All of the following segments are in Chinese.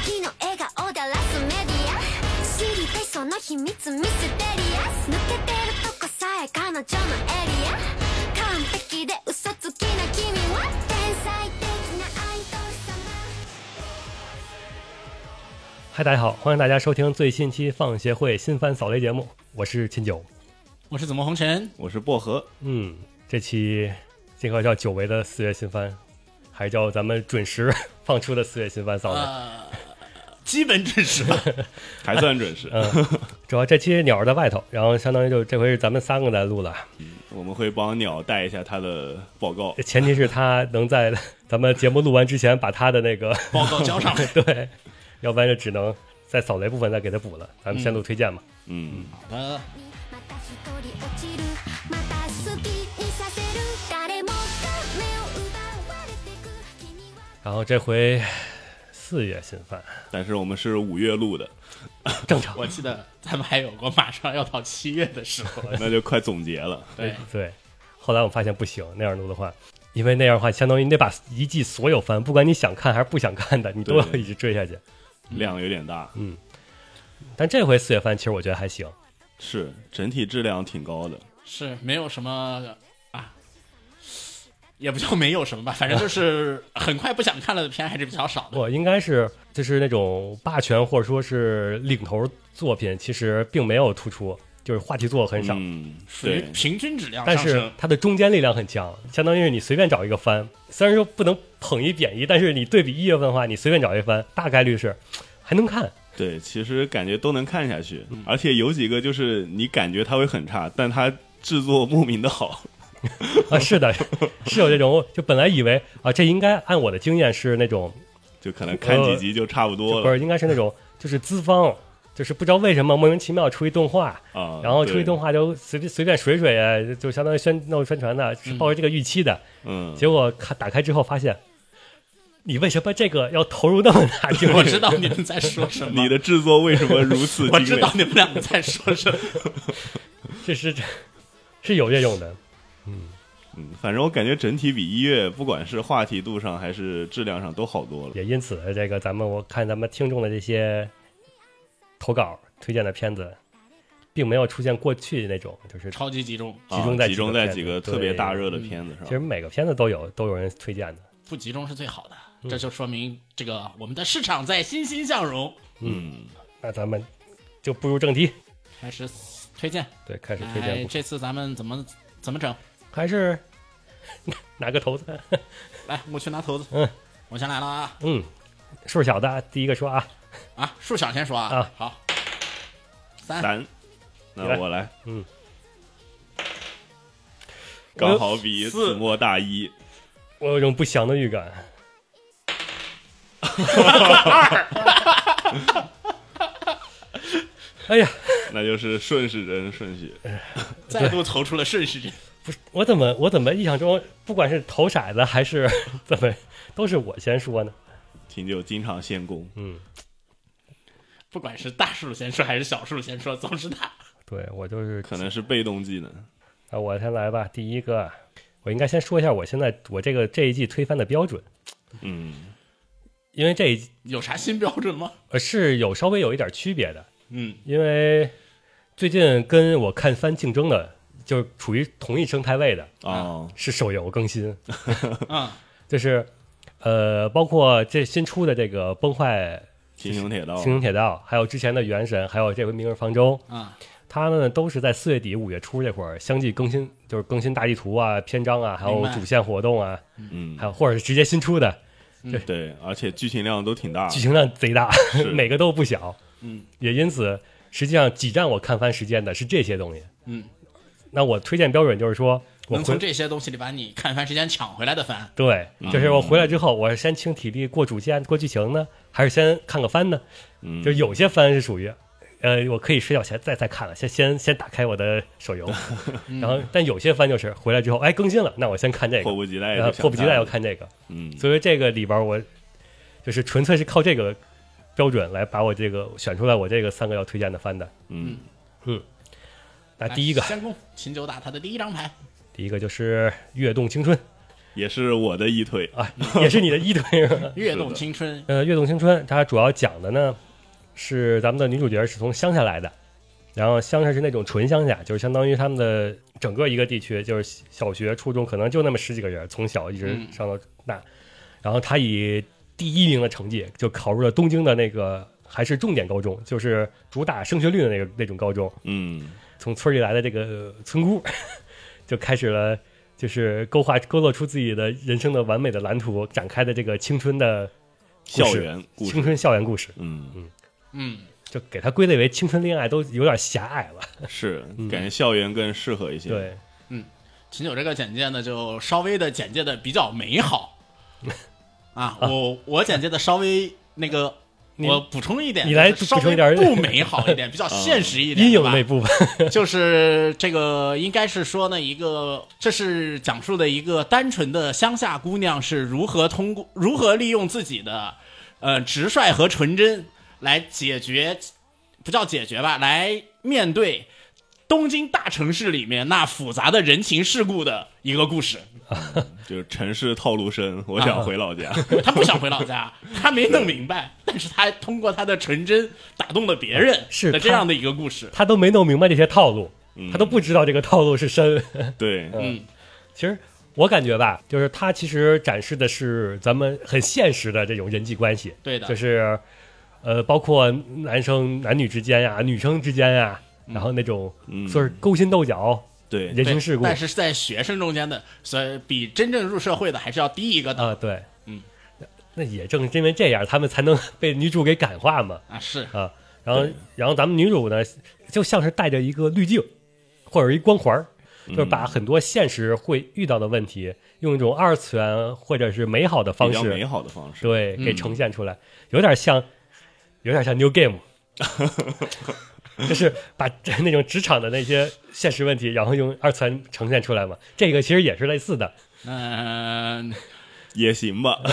時の笑顔だらすメディア知りたいその秘密ミステリアス抜けてるとこさえ彼女のエリア完璧で嘘つきな君は天才的なアイドル様嗨，大家好，欢迎大家收听最新期放协会新番扫雷节目，我是秦九。我是怎么红尘？我是薄荷，嗯，这期这个叫久违的四月新番，还是叫咱们准时放出的四月新番扫雷。呃， 基本准时吧。还算准时。嗯，主要这期鸟儿在外头，然后相当于就这回是咱们三个在录了，我们会帮鸟带一下他的报告。前提是他能在咱们节目录完之前把他的那个报告交上来。对，要不然就只能在扫雷部分再给他补了。咱们先录推荐嘛。嗯，好的，また一人落ちるまた好きにさせる誰もが目を奪われてく君は然后这回 四月新番，但是我们是五月录的，正常。我记得咱们还有过马上要到七月的时候。那就快总结了。对，对，后来我发现不行，那样录的话，因为那样的话，相当于你得把一季所有番，不管你想看还是不想看的，你都要一直追下去。量有点大，嗯但这回四月番其实我觉得还行，是整体质量挺高的。是没有什么啊，也不叫没有什么吧，反正就是 很快不想看了的片还是比较少的。我应该是就是那种霸权或者说是领头作品，其实并没有突出，就是话题做的很少。嗯，属于对，平均质量但是。它的中间力量很强，相当于是你随便找一个番，虽然说不能捧一贬一，但是你对比一月份的话，你随便找一番，大概率是还能看。对，其实感觉都能看下去，嗯而且有几个就是你感觉它会很差，但它制作莫名的好。啊，是的，是有这种，就本来以为啊，这应该按我的经验是那种，就可能看几集就差不多了不是应该是那种，就是资方，就是不知道为什么莫名其妙出一动画，啊。然后出一动画就随便随便水水啊，就相当于宣弄宣传的，是抱着这个预期的，嗯，结果看打开之后发现，你为什么这个要投入那么大精力？我知道你们在说什么，你的制作为什么如此我精美？知道你们两个在说什么。这是这是有这种的，嗯，反正我感觉整体比一月，不管是话题度上还是质量上都好多了。也因此这个咱们我看咱们听众的这些投稿推荐的片子，并没有出现过去那种就是超级集中，集中在啊集中在几个特别大热的片子上。其实每个片子都有都有人推荐的。不集中是最好的，嗯这就说明这个我们的市场在欣欣向荣。嗯，那咱们就步入正题，开始推荐，对，开始推荐哎，这次咱们怎么怎么整？还是 拿个头子，来，我去拿头子。嗯，我先来了啊。嗯，数小的第一个说啊，啊！数小先说啊，啊。好，三。三，那我来，嗯，刚好比四子墨大一。我有一种不祥的预感。哎呀，那就是顺时针顺序。再度投出了顺时针。不是我怎么我怎么印象中，不管是投骰子还是 怎么，都是我先说呢？秦九经常献功，嗯，不管是大数先说还是小数先说，总是他。对我就是可能是被动技能。那，我先来吧。第一个，我应该先说一下我现在我这个这一季推翻的标准，嗯，因为这一有啥新标准吗？呃是有稍微有一点区别的，嗯，因为最近跟我看番竞争的，就是处于同一生态位的，哦，是手游更新，啊，就是呃，包括这新出的这个崩坏青雄铁道。星，穹铁道，还有之前的原神，还有这回明日方舟，啊，它呢都是在四月底五月初这会儿相继更新，就是更新大地图啊、篇章啊，还有主线活动啊，嗯。还，有或者是直接新出的，对。对，而且剧情量都挺大。剧。情量贼大，每个都不小。嗯，也因此，实际上挤占我看番时间的是这些东西。嗯，那我推荐标准就是说，我回能从这些东西里把你看番时间抢回来的番，对，就是我回来之后，我是先清体力过主线过剧情呢，还是先看个番呢？嗯，就有些番是属于，呃，我可以睡觉前再再看了，先先先打开我的手游，然后但有些番就是回来之后，哎，更新了，那我先看这个，迫不及待，然后迫不及待要。看这个，嗯，所以这个里边我就是纯粹是靠这个标准来把我这个选出来我这个三个要推荐的番的。嗯嗯，那第一个来，先攻秦九打他的第一张牌，第一个就是《跃动青春》，也是我的一腿。啊，也是你的一腿是吧？跃动青春，呃，《跃动青春》它主要讲的呢是咱们的女主角是从乡下来的，然后乡下是那种纯乡下，就是相当于他们的整个一个地区，就是小学、初中可能就那么十几个人，从小一直嗯上到大。然后她以第一名的成绩就考入了东京的那个还是重点高中，就是主打升学率的那个那种高中。嗯，从村里来的这个村姑，就开始了，就是勾画勾勒出自己的人生的完美的蓝图，展开的这个青春的校园故事青春校园故事，嗯，嗯嗯，就给它归类为青春恋爱都有点狭隘了。是嗯感觉校园更适合一些。，对，嗯秦九这个简介呢，就稍微的简介的比较美好 啊。我我简介的稍微那个，你我补充一点，你来稍补充一点微不美好一点，比较现实一点，阴影那部分，就是这个，应该是说呢，一个这是讲述的一个单纯的乡下姑娘是如何通过如何利用自己的呃直率和纯真来解决，不叫解决吧，来面对东京大城市里面那复杂的人情世故的一个故事。就是城市套路深，我想回老家。他不想回老家，他没弄明白，但是他通过他的纯真打动了别人，是的这样的一个故事。他都没弄明白这些套路，嗯。他都不知道这个套路是深。对，嗯。其实我感觉吧，就是他其实展示的是咱们很现实的这种人际关系，对的，就是呃，包括男生男女之间呀、女生之间呀，然后那种嗯，说是勾心斗角、对，人情世故。但是是在学生中间的，所以比真正入社会的还是要低一个的。啊，对，嗯，那也正因为这样，他们才能被女主给感化嘛。啊。是，啊。然后，然后咱们女主呢，就像是带着一个滤镜或者一光环，就是把很多现实会遇到的问题，用一种二次元或者是美好的方式美式，好的方式。对，给嗯。呈现出来，有点像，有点像 New Game，就是把那种职场的那些现实问题，然后用二次元呈现出来嘛。这个其实也是类似的，嗯、也行吧。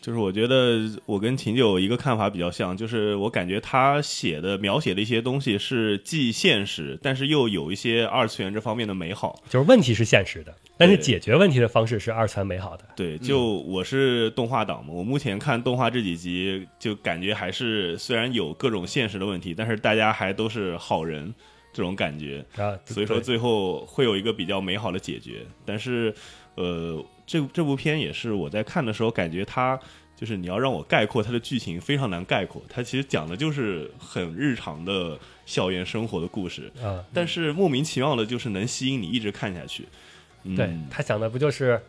就是我觉得我跟秦九一个看法比较像，就是我感觉他写的描写的一些东西是既现实，但是又有一些二次元这方面的美好。就是问题是现实的，但是解决问题的方式是二次元美好的。对，就我是动画党嘛，我目前看动画这几集，就感觉还是虽然有各种现实的问题，但是大家还都是好人这种感觉。啊，所以说最后会有一个比较美好的解决。但是，呃，这这部片也是我在看的时候感觉它就是你要让我概括它的剧情非常难概括，它其实讲的就是很日常的校园生活的故事，啊，但是莫名其妙的就是能吸引你一直看下去。嗯、对他讲的不就是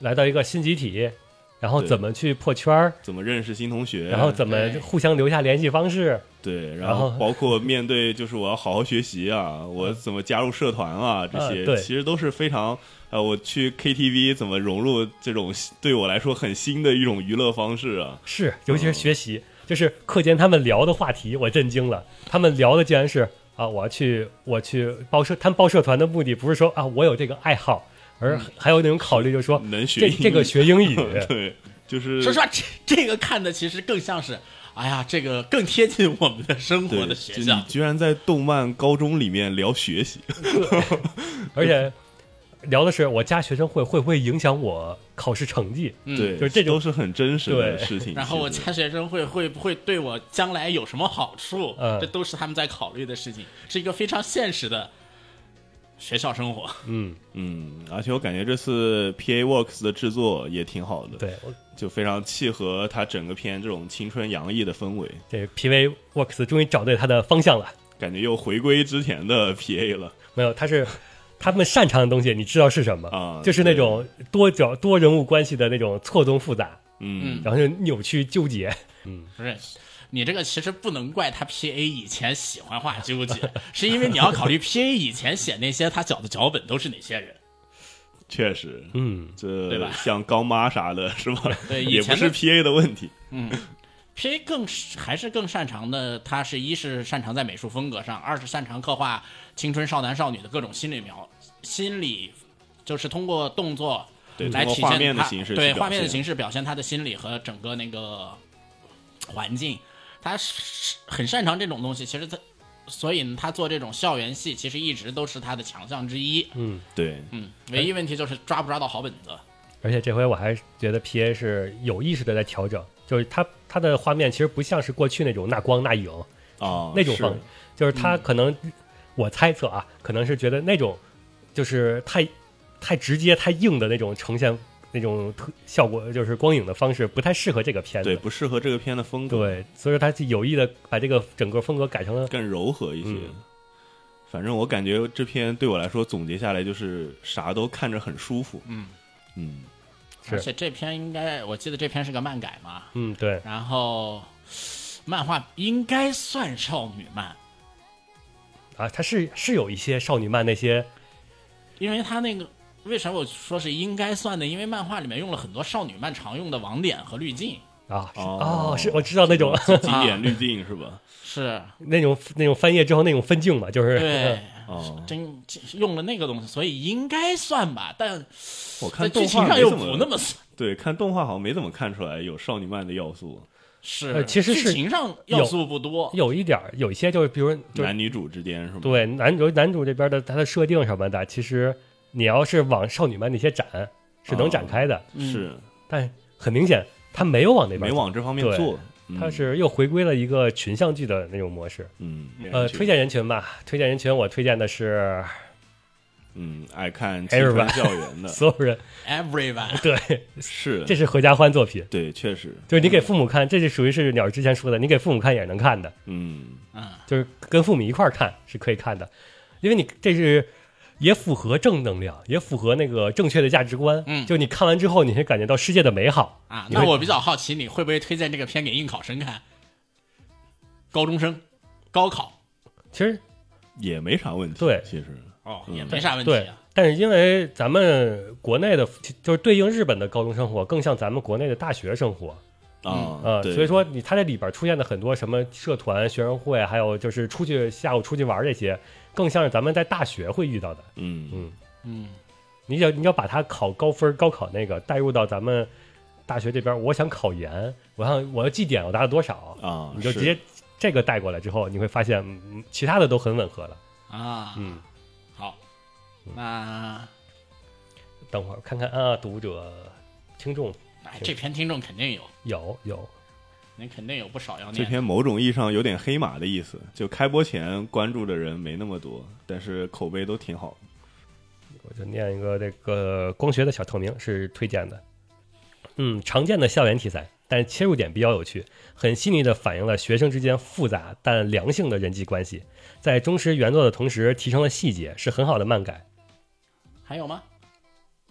来到一个新集体，然后怎么去破圈儿，怎么认识新同学，然后怎么互相留下联系方式，对，然然后后包括面对就是我要好好学习啊，我怎么加入社团啊，这些、其实都是非常呃，我去 KTV 怎么融入这种对我来说很新的一种娱乐方式啊。是，尤其是学习，就是课间他们聊的话题，我震惊了。他们聊的竟然是啊，我要去我去报社，他们报社团的目的不是说啊，我有这个爱好，而还有那种考虑，就是说能学这这个学英语，对，就是说实话，这这个看的其实更像是，哎呀，这个更贴近我们的生活，的学校。你居然在动漫高中里面聊学习，而且聊的是我加学生会会不会影响我考试成绩？嗯对，就是这种都是很真实的事情。然后我加学生会会不会对我将来有什么好处？嗯这都是他们在考虑的事情，是一个非常现实的学校生活。嗯，嗯，而且我感觉这次 PA Works 的制作也挺好的，对，就非常契合它整个片这种青春洋溢的氛围，对，P A Works 终于找对他的方向了。感觉又回归之前的 PA 了。没有，他是他们擅长的东西，你知道是什么啊就是那种多角多人物关系的那种错综复杂，嗯，然后就扭曲纠结。嗯，不是，你这个其实不能怪他 PA 以前喜欢画纠结，是因为你要考虑 PA 以前写那些他脚的脚本都是哪些人。确实，嗯，这对吧像高妈啥的，是吧？对以也不是 PA 的问题。嗯 PA 更是还是更擅长的，他是一是擅长在美术风格上，二是擅长刻画青春少男少女的各种心理描心理，就是通过动作对，来体现他面的形式对画面的形式表现他的心理和整个那个环境，他是很擅长这种东西。其实他所以呢，他做这种校园戏其实一直都是他的强项之一。嗯，对，嗯，唯一问题就是抓不抓到好本子。而且这回我还觉得 P A 是有意识的在调整，就是他他的画面其实不像是过去那种那光那影啊，是那种方，就是他可能、我猜测啊，可能是觉得那种就是太太直接、太硬的那种呈现那种特效果，就是光影的方式不太适合这个片子。对不适合这个片的风格，对，所以说他就有意的把这个整个风格改成了更柔和一些。嗯。反正我感觉这篇对我来说总结下来就是啥都看着很舒服。嗯。嗯，而且这篇应该，我记得这篇是个漫改嘛，嗯对，然后漫画应该算少女漫，啊，它是是有一些少女漫那些因为它那个为什么我说是应该算的？因为漫画里面用了很多少女漫常用的网点和滤镜，啊是哦哦是我知道那种经典滤镜是吧？是那种那种翻页之后那种分镜嘛，就是对，哦，真用了那个东西，所以应该算吧，但我看剧情上又不那么算。对，看动画好像没怎么看出来有少女漫的要素，是，呃其实是剧情上要素不多，有一点儿有一些就是比如就是男女主之间是吗？对男主男主这边的他的设定什么的，其实你要是往少女漫那些展是能展开的，嗯。是。但很明显他没有往那边，没往这方面对做，嗯。他是又回归了一个群像剧的那种模式。嗯。呃，推荐人群吧，推荐人群我推荐的是嗯爱看青春 Everyone 校园的，所有人，everyone。对，是。这是合家欢作品，对，确实，就是你给父母看，这是属于是鸟儿之前说的，你给父母看也是能看的，嗯。嗯，就是跟父母一块儿看是可以看的，因为你这是也符合正能量，也符合那个正确的价值观。嗯。就你看完之后，你会感觉到世界的美好。啊，那我比较好奇，你会不会推荐这个片给应考生看？高中生，高考？其实也没啥问题，对。其实。哦，嗯也没啥问题对。啊。，但是因为咱们国内的，就是对应日本的高中生活，更像咱们国内的大学生活。啊，呃，所以说你它这里边出现的很多什么社团、学生会，还有就是出去下午出去玩这些，更像是咱们在大学会遇到的。嗯。嗯，嗯，你要你要把它考高分、高考那个带入到咱们大学这边，我想考研，我想我要绩点我达到多少，啊，你就直接这个带过来之后，你会发现嗯其他的都很吻合了。啊，嗯，好，那等会儿看看啊，读者、听众哎，这篇听众肯定有，有有，您肯定有不少要念这。篇某种意义上有点黑马的意思，就开播前关注的人没那么多，但是口碑都挺好。我就念一个这个光学的小透明是推荐的。嗯，常见的校园题材，但切入点比较有趣，很细腻的反映了学生之间复杂但良性的人际关系，在忠实原作的同时提升了细节，是很好的漫改。还有吗？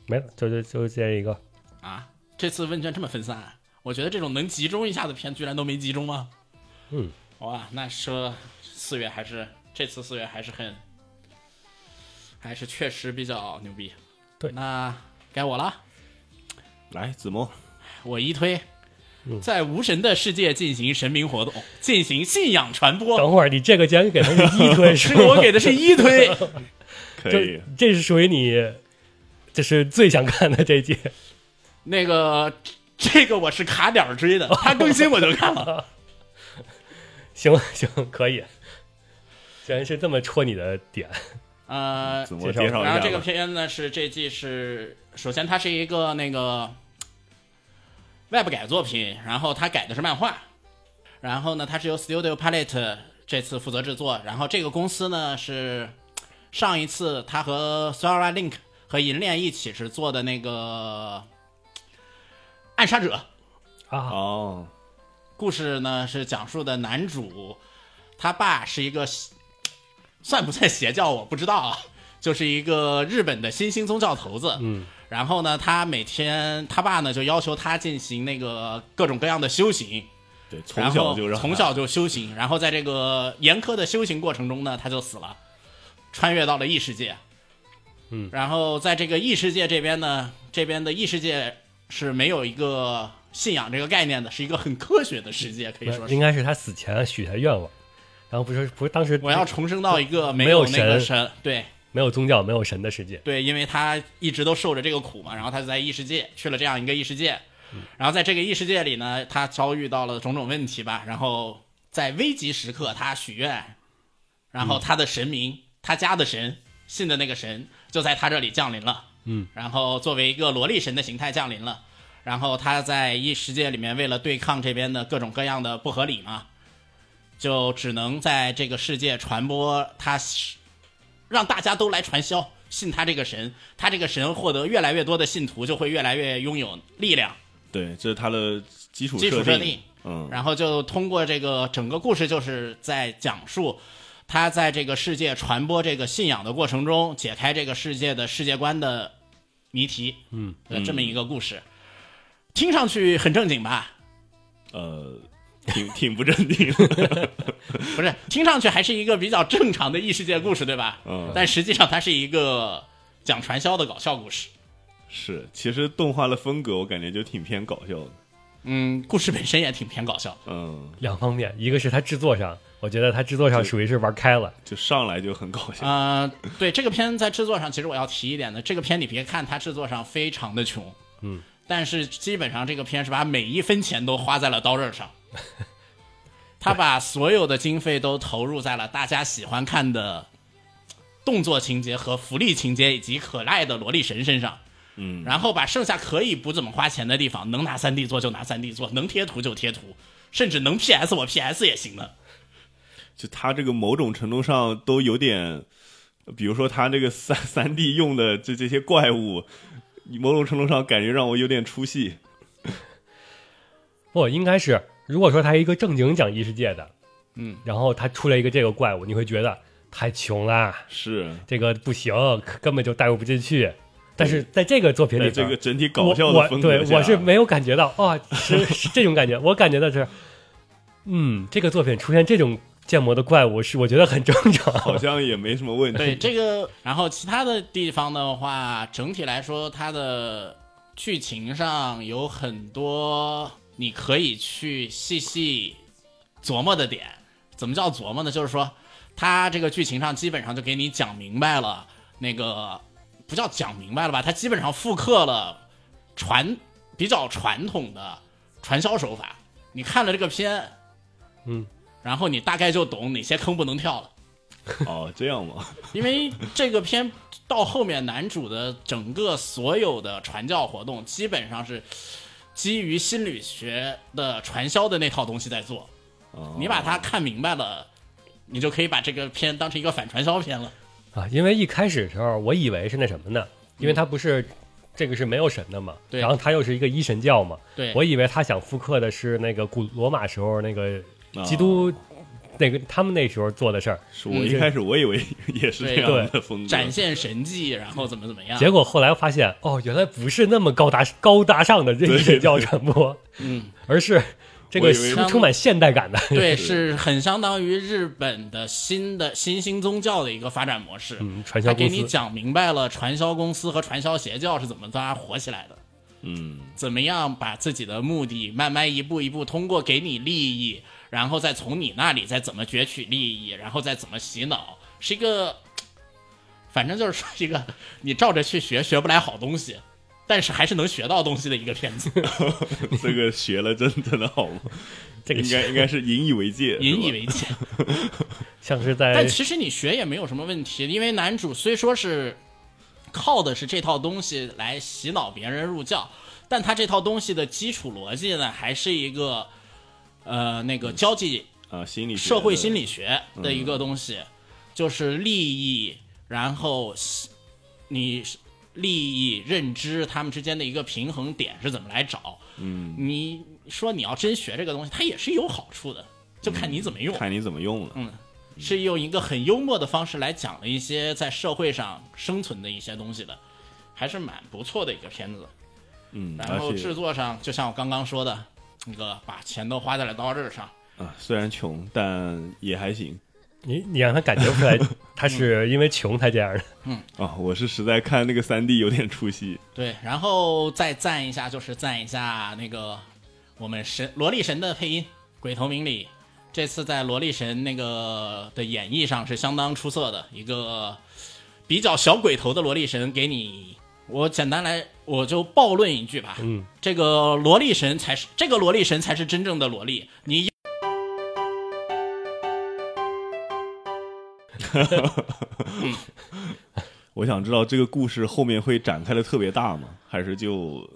没了，就就就这一个。啊，这次问卷这么分散，我觉得这种能集中一下的片居然都没集中吗？嗯，哇，那说四月还是这次四月还是很，还是确实比较牛逼。对那该我了，来，子墨，我一推嗯。在无神的世界进行神明活动，进行信仰传播。等会儿你这个竟然给的是一 推，是我给的是一推，可以这，这是属于你，这是最想看的这届。那个这个我是卡点儿追的，它更新我就看了。行行，可以。既然是这么戳你的点，呃，介绍一下。然后这个片呢是这季是，首先它是一个那个 Web 改作品，然后它改的是漫画，然后呢它是由 Studio Palette 这次负责制作，然后这个公司呢是上一次他和 Sora Link 和银链一起是做的那个暗杀者，啊，哦，故事呢是讲述的男主他爸是一个算不算邪教我不知道啊，就是一个日本的新兴宗教头子。嗯，然后呢，他每天他爸呢就要求他进行那个各种各样的修行，对，从小就让从小就修行，然后在这个严苛的修行过程中呢，他就死了，穿越到了异世界。嗯，然后在这个异世界这边呢，这边的异世界是没有一个信仰这个概念的，是一个很科学的世界，可以说是。应。该是他死前许下愿望，然后不是不是当时我要重生到一个没有有那个神神，对。没有宗教没有神的世界，对，因为他一直都受着这个苦嘛，然后他就在异世界去了这样一个异世界，然后在这个异世界里呢，他遭遇到了种种问题吧，然后在危急时刻他许愿，然后他的神明，他家的神信的那个神就在他这里降临了，嗯，然后作为一个萝莉神的形态降临了，然后他在异世界里面为了对抗这边的各种各样的不合理嘛，就只能在这个世界传播他，让大家都来传销，信他这个神，他这个神获得越来越多的信徒，就会越来越拥有力量。对，这是他的基础基础设设定，嗯，然后就通过这个整个故事，就是在讲述他在这个世界传播这个信仰的过程中，解开这个世界的世界观的谜题，嗯，呃，这么一个故事，听上去很正经吧？呃，挺 挺不正经，不是，听上去还是一个比较正常的异世界故事，对吧？嗯但实际上它是一个讲传销的搞笑故事。是，其实动画的风格我感觉就挺偏搞笑的，嗯，故事本身也挺偏搞笑。嗯，两方面，一个是它制作上，我觉得它制作上属于是玩开了，就上来就很搞笑，呃，对这个片在制作上，其实我要提一点的，这个片你别看它制作上非常的穷，嗯，但是基本上这个片是把每一分钱都花在了刀刃上，他把所有的经费都投入在了大家喜欢看的动作情节和福利情节以及可爱的萝莉神身上。嗯，然后把剩下可以不怎么花钱的地方，能拿三 D 做就拿三 D 做，能贴图就贴图，甚至能 PS 我 PS 也行的。就他这个某种程度上都有点，比如说他这个三三 D 用的这这些怪物，某种程度上感觉让我有点出戏，不应该是，如果说他一个正经讲异世界的，嗯，然后他出来一个这个怪物，你会觉得太穷了，是。这个不行，根本就带入不进去。但是在这个作品里这个整体搞笑的我风格对我是没有感觉到啊、是是这种感觉，我感觉到是，嗯，这个作品出现这种建模的怪物是我觉得很正常。好像也没什么问题，对这个，然后其他的地方的话，整体来说，它的剧情上有很多你可以去细细琢磨的点。怎么叫琢磨呢？就是说，它这个剧情上基本上就给你讲明白了，那个不叫讲明白了吧？它基本上复刻了传比较传统的传销手法。你看了这个片，嗯，然后你大概就懂哪些坑不能跳了。哦，这样吗？因为这个片到后面，男主的整个所有的传教活动，基本上是基于心理学的传销的那套东西在做。哦你把它看明白了，你就可以把这个片当成一个反传销片了。啊，因为一开始的时候我以为是那什么呢？因为他不是这个是没有神的嘛，然后他又是一个一神教嘛，对，我以为他想复刻的是那个古罗马时候那个啊基督那个他们那时候做的事儿，是我一开始我以为也是这样的风格，展现神迹，然后怎么怎么样。结果后来发现哦，原来不是那么高大高大上的这一神教传播，嗯，而是这个充充满现代感的。对，是很相当于日本的新的新兴宗教的一个发展模式。嗯，传他销公司给你讲明白了传销公司和传销邪教是怎么大家火起来的。嗯，怎么样把自己的目的慢慢一步一步通过给你利益，然后再从你那里再怎么攫取利益，然后再怎么洗脑，是一个，反正就是说一个你照着去学学不来好东西，但是还是能学到东西的一个片子，这个学了真真的好吗？这个应该应该是引以为戒，引以为戒。像是在但其实你学也没有什么问题，因为男主虽说是靠的是这套东西来洗脑别人入教，但他这套东西的基础逻辑呢，还是一个呃那个交际啊，心理社会心理学的一个东西，就是利益，然后你利益认知他们之间的一个平衡点是怎么来找？嗯，你说你要真学这个东西，它也是有好处的，就看你怎么用。看你怎么用了。嗯，是用一个很幽默的方式来讲了一些在社会上生存的一些东西的，还是蛮不错的一个片子。嗯，然后制作上，就像我刚刚说的，那个把钱都花在了刀刃上。啊，虽然穷，但也还行你你让他感觉不出来 他是因为穷才这样的。嗯啊。我是实在看那个三 D 有点出戏，对，然后再赞一下，就是赞一下那个我们神萝莉神的配音鬼头明里，这次在萝莉神那个的演绎上是相当出色的，一个比较小鬼头的萝莉神给你。我简单来，我就暴论一句吧，嗯，这个萝莉神才是这个萝莉神才是真正的萝莉，你 我想知道这个故事后面会展开的特别大吗？还是就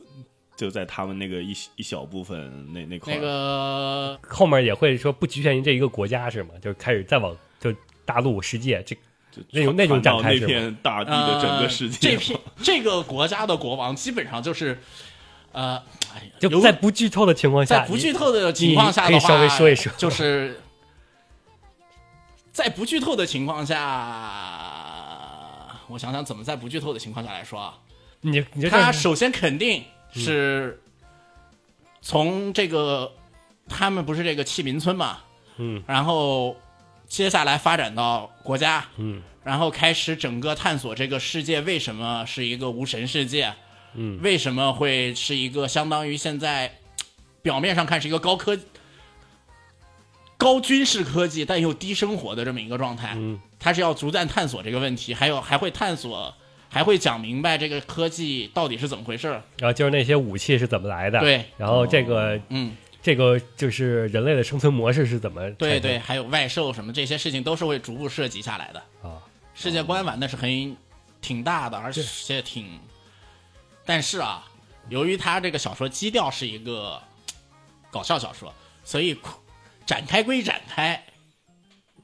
就在他们那个一一小部分那那块？那个后面也会说不局限于这一个国家是吗？就开始再往就大陆世界这就那种那种展开是吗片大地的整个世界、呃、这片这个国家的国王基本上就是，呃，哎呀就在不剧透的情况下，在不剧透的情况下的话，你可以稍微说一说就是在不剧透的情况下，我想想怎么在不剧透的情况下来说啊。你你他首先肯定是从这个，他们不是这个弃民村嘛，嗯，然后接下来发展到国家，嗯，然后开始整个探索这个世界为什么是一个无神世界，嗯，为什么会是一个相当于现在表面上看是一个高科高军事科技但又低生活的这么一个状态，嗯，他是要逐渐探索这个问题，还有还会探索。还会讲明白这个科技到底是怎么回事儿，然后就是那些武器是怎么来的，对，然后这个嗯，这个就是人类的生存模式是怎么对对，还有外兽什么这些事情都是会逐步涉及下来的。啊，世界观玩的是很挺大的，而且挺，但是啊，由于它这个小说基调是一个搞笑小说，所以展开归展开，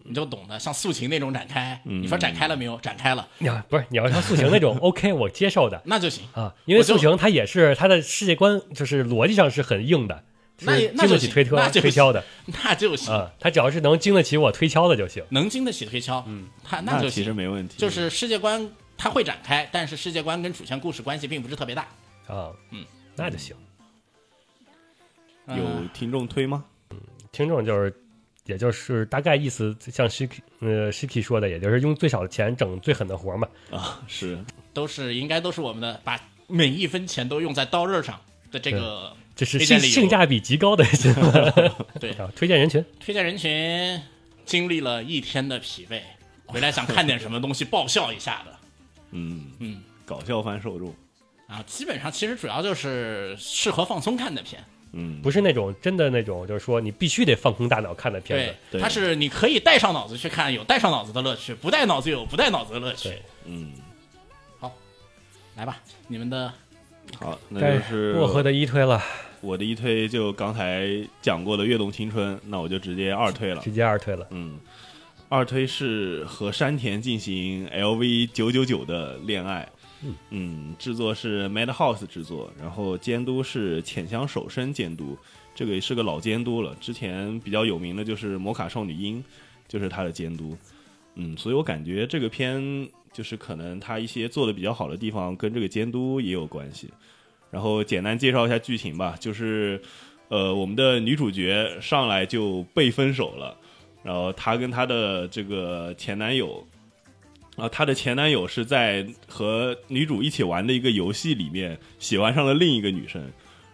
你就懂得，像素琴那种展开，嗯你说展开了没有？展开了，你要不是你要像素琴那种 OK 我接受的那就行。啊，因为我就塑形它也是它的世界观就是逻辑上是很硬的，那也是经那就行得起推推那推敲的那就行，啊，它只要是能经得起我推敲的就行。能经得起推敲，嗯，他那就其实行。没问题，就是世界观它会展开，但是世界观跟主线故事关系并不是特别大。啊，嗯，那就行。有听众推吗？嗯听众就是，也就是大概意思，像 Shiki 呃 Shiki 说的，也就是用最少的钱整最狠的活嘛。啊，是都是应该都是我们的，把每一分钱都用在刀刃上的这个这是性性价比极高的 对。啊，推荐人群。推荐人群，经历了一天的疲惫，回来想看点什么东西爆笑一下的。嗯嗯，搞笑番受众，啊，基本上其实主要就是适合放松看的片。嗯，不是那种真的那种，就是说你必须得放空大脑看的片对子。，对它是你可以带上脑子去看，有带上脑子的乐趣；不带脑子有不带脑子的乐趣。嗯，好，来吧，你们的好，那就是薄荷的一推了，我的一推就刚才讲过的《跃动青春》，那我就直接二推了。直接二推了。嗯，二推是和山田进行 LV 九九九的恋爱。嗯制作是 Madhouse 制作，然后监督是浅香守生监督，这个也是个老监督了。之前比较有名的就是《摩卡少女樱》，就是他的监督。嗯，所以我感觉这个片就是可能他一些做的比较好的地方跟这个监督也有关系。然后简单介绍一下剧情吧，就是呃，我们的女主角上来就被分手了，然后她跟她的这个前男友，啊，她的前男友是在和女主一起玩的一个游戏里面喜欢上了另一个女生，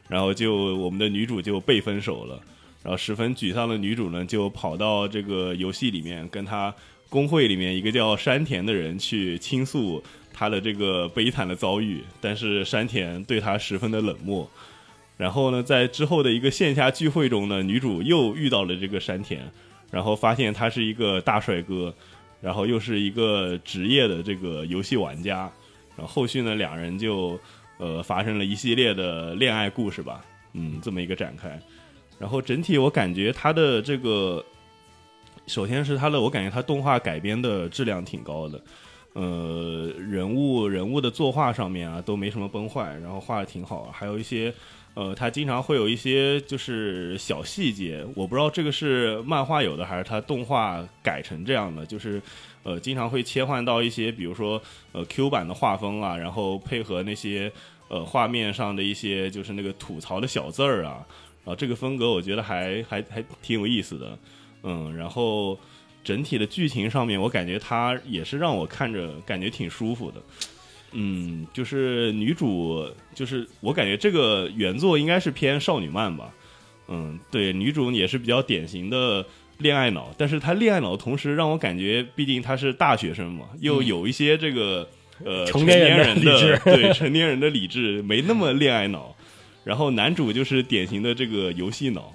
然后就我们的女主就被分手了，然后十分沮丧的女主呢就跑到这个游戏里面跟她工会里面一个叫山田的人去倾诉他的这个悲惨的遭遇，但是山田对他十分的冷漠。然后呢，在之后的一个线下聚会中呢，女主又遇到了这个山田，然后发现他是一个大帅哥，然后又是一个职业的这个游戏玩家，然后后续呢，两人就呃发生了一系列的恋爱故事吧，嗯，这么一个展开。然后整体我感觉他的这个，首先是它的，我感觉它动画改编的质量挺高的，呃，人物人物的作画上面啊都没什么崩坏，然后画的挺好，还有一些。呃，它经常会有一些就是小细节，我不知道这个是漫画有的还是它动画改成这样的，就是呃，经常会切换到一些，比如说呃 Q 版的画风啊，然后配合那些呃画面上的一些就是那个吐槽的小字儿啊，然后这个风格我觉得还还还挺有意思的，嗯，然后整体的剧情上面，我感觉它也是让我看着感觉挺舒服的。嗯，就是女主，就是我感觉这个原作应该是偏少女漫吧。嗯，对，女主也是比较典型的恋爱脑，但是她恋爱脑的同时让我感觉，毕竟她是大学生嘛，又有一些这个、呃成年年人的理智对成年人的理智，没那么恋爱脑。然后男主就是典型的这个游戏脑。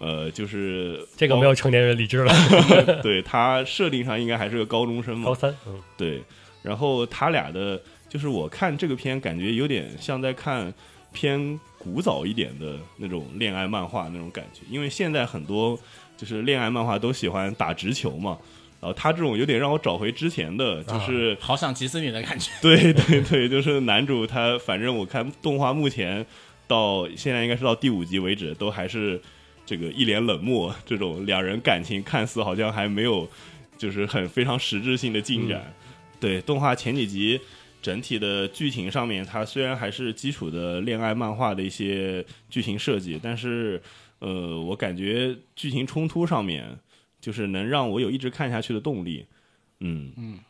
呃，就是这个没有成年人理智了。对他设定上应该还是个高中生嘛高，三，嗯，对，然后他俩的，就是我看这个片，感觉有点像在看偏古早一点的那种恋爱漫画那种感觉，因为现在很多就是恋爱漫画都喜欢打直球嘛，然后他这种有点让我找回之前的，就是、好想急死你的感觉。对对对，就是男主他，反正我看动画目前到现在应该是到第五集为止，都还是这个一脸冷漠，这种两人感情看似好像还没有就是很非常实质性的进展。对，动画前几集整体的剧情上面，它虽然还是基础的恋爱漫画的一些剧情设计，但是呃，我感觉剧情冲突上面就是能让我有一直看下去的动力。嗯嗯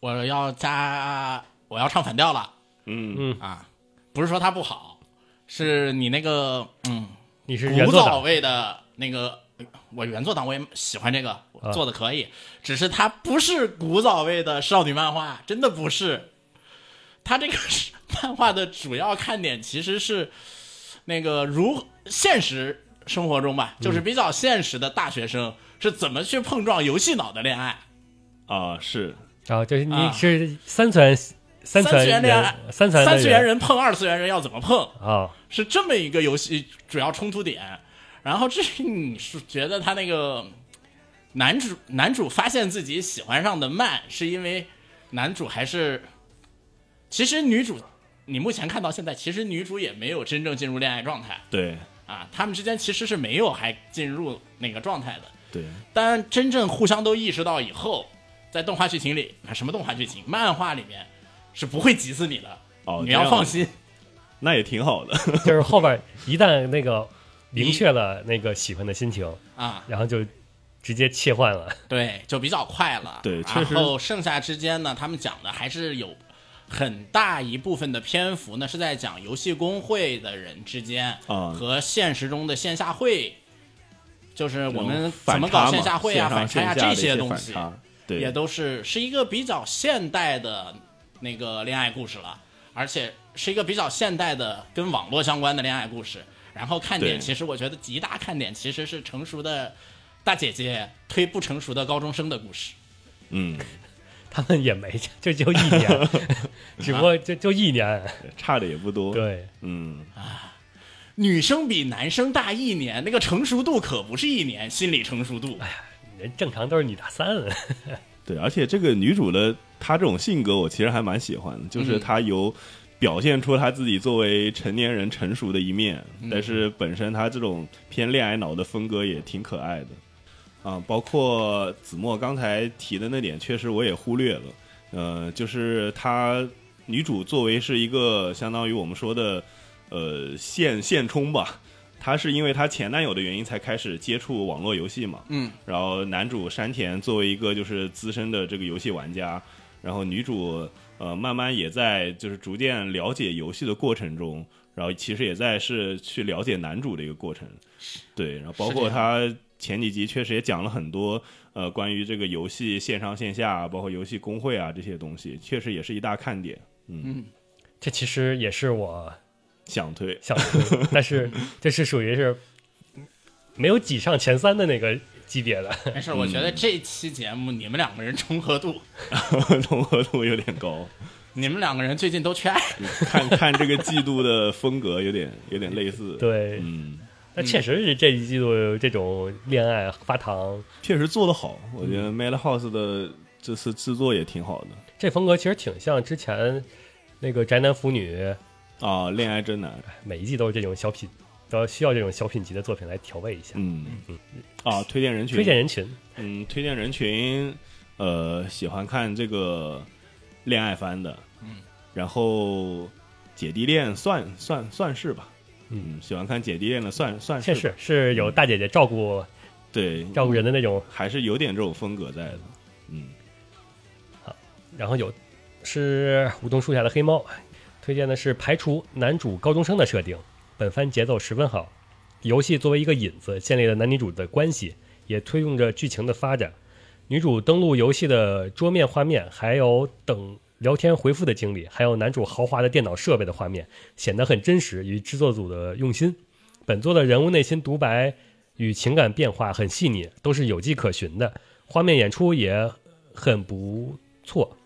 我要加，我要唱反调了嗯嗯啊！不是说它不好，是你那个嗯你是原古早味的那个。我原作党我也喜欢这个，做的可以，只是它不是古早味的少女漫画，真的不是。它这个是 漫画的主要看点其实是那个如现实生活中吧，就是比较现实的大学生是怎么去碰撞游戏脑的恋爱。啊是。然后就是你啊是三次元三次元元恋爱三次元三次元人碰二次元人要怎么碰，啊，是这么一个游戏主要冲突点。然后至于你是觉得他那个男主男主发现自己喜欢上的慢，是因为男主还是其实女主你目前看到现在，其实女主也没有真正进入恋爱状态。对。啊，他们之间其实是没有还进入那个状态的。对，但真正互相都意识到以后，在动画剧情里，啊什么动画剧情，漫画里面是不会急死你的，哦，你要放心那也挺好的。就是后边一旦那个明确了那个喜欢的心情，啊。然后就直接切换了。对，就比较快了。对确实然后剩下之间呢，他们讲的还是有很大一部分的篇幅呢，是在讲游戏工会的人之间啊和现实中的线下会，就是我们怎么搞线下会啊、反差呀、这些东西，对，也都是是一个比较现代的那个恋爱故事了，而且是一个比较现代的跟网络相关的恋爱故事。然后看点，其实我觉得极大看点其实是成熟的大姐姐推不成熟的高中生的故事。嗯，他们也没就就一年，只不过就就一年。差的也不多。，对，嗯啊，女生比男生大一年，那个成熟度可不是一年，心理成熟度。哎呀人正常都是女大三。对，而且这个女主的她这种性格，我其实还蛮喜欢的，就是嗯她有表现出她自己作为成年人成熟的一面，嗯但是本身她这种偏恋爱脑的风格也挺可爱的。啊，包括子墨刚才提的那点，确实我也忽略了。呃，就是她女主作为是一个相当于我们说的呃现现充吧，她是因为她前男友的原因才开始接触网络游戏嘛。嗯，然后男主山田作为一个就是资深的这个游戏玩家，然后女主呃慢慢也在就是逐渐了解游戏的过程中，然后其实也在是去了解男主的一个过程。对，然后包括是这样他前几集确实也讲了很多呃关于这个游戏线上线下，包括游戏工会啊这些东西，确实也是一大看点。嗯，这其实也是我想推想推，但是这是属于是没有挤上前三的那个级别的。没事，我觉得这期节目你们两个人重合度，重合度有点高，你们两个人最近都缺爱。看看这个季度的风格有点有点类似。，对，嗯。那确实是这一季度这种恋爱发糖确实做得好，我觉得嗯 Madhouse 的这次制作也挺好的这风格，其实挺像之前那个宅男腐女，啊。恋爱真难，每一季都是这种小品，都需要这种小品级的作品来调味一下。嗯。嗯。啊，推荐人群，推荐人群，嗯，推荐人群，呃，喜欢看这个恋爱番的，嗯，然后姐弟恋算算算是吧，嗯，喜欢看姐弟恋的算算确是确实是有大姐姐照顾对，照顾人的那种，还是有点这种风格在的，嗯。好然后有是梧桐树下的黑猫，推荐的是排除男主高中生的设定，本番节奏十分好，游戏作为一个引子，建立了男女主的关系，也推动着剧情的发展。女主登录游戏的桌面画面，还有等聊天回复的经历，还有男主豪华的电脑设备的画面，显得很真实与制作组的用心。本作的人物内心独白，与情感变化很细腻，都是有迹可循的。画面演出也很不错，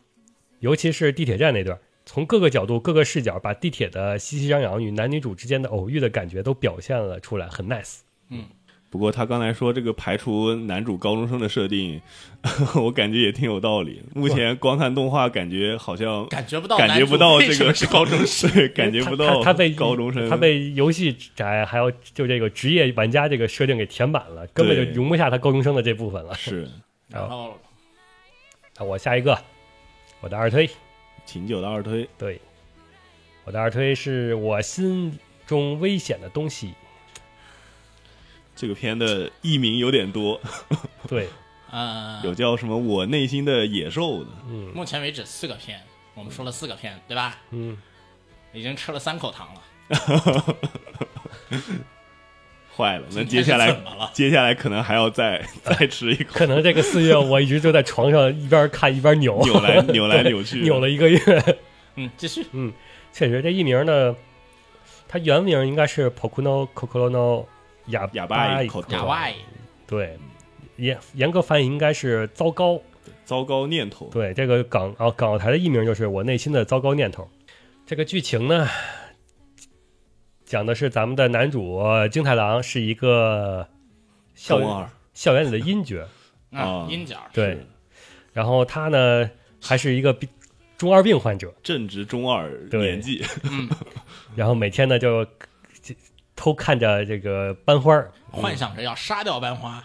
尤其是地铁站那段，从各个角度、各个视角，把地铁的熙熙攘攘与男女主之间的偶遇的感觉都表现了出来，很 nice。嗯不过他刚才说这个排除男主高中生的设定，我感觉也挺有道理。目前光看动画，感觉好像 感觉不到感觉不到这个高中生，感觉不到他他被高中生，他被游戏宅还有就这个职业玩家这个设定给填满了，根本就容不下他高中生的这部分了。是然后那，我下一个，我的二推，秦九的二推，对，我的二推是我心中危险的东西。这个片的译名有点多，对，呃，有叫什么“我内心的野兽”的，嗯目前为止四个片，我们说了四个片，对吧？嗯，已经吃了三口糖了。坏了，那接下来怎么了 接下来可能还要再 再吃一口，可能这个四月我一直就在床上一边看一边扭，扭来扭来扭去，扭了一个月。嗯，继续。嗯确实，这译名呢，它原名应该是 Pokuno Kokoro no 哑哑巴一口哑巴对，严严格翻译应该是糟糕。糟糕念头，对，这个港啊港澳台的译名就是我内心的糟糕念头。这个剧情呢，讲的是咱们的男主金太郎是一个校园校园里的阴角，啊啊，阴角。对，然后他呢还是一个病中二病患者，正值中二对。年纪，然后每天呢就就偷看着这个班花，幻想着要杀掉班花。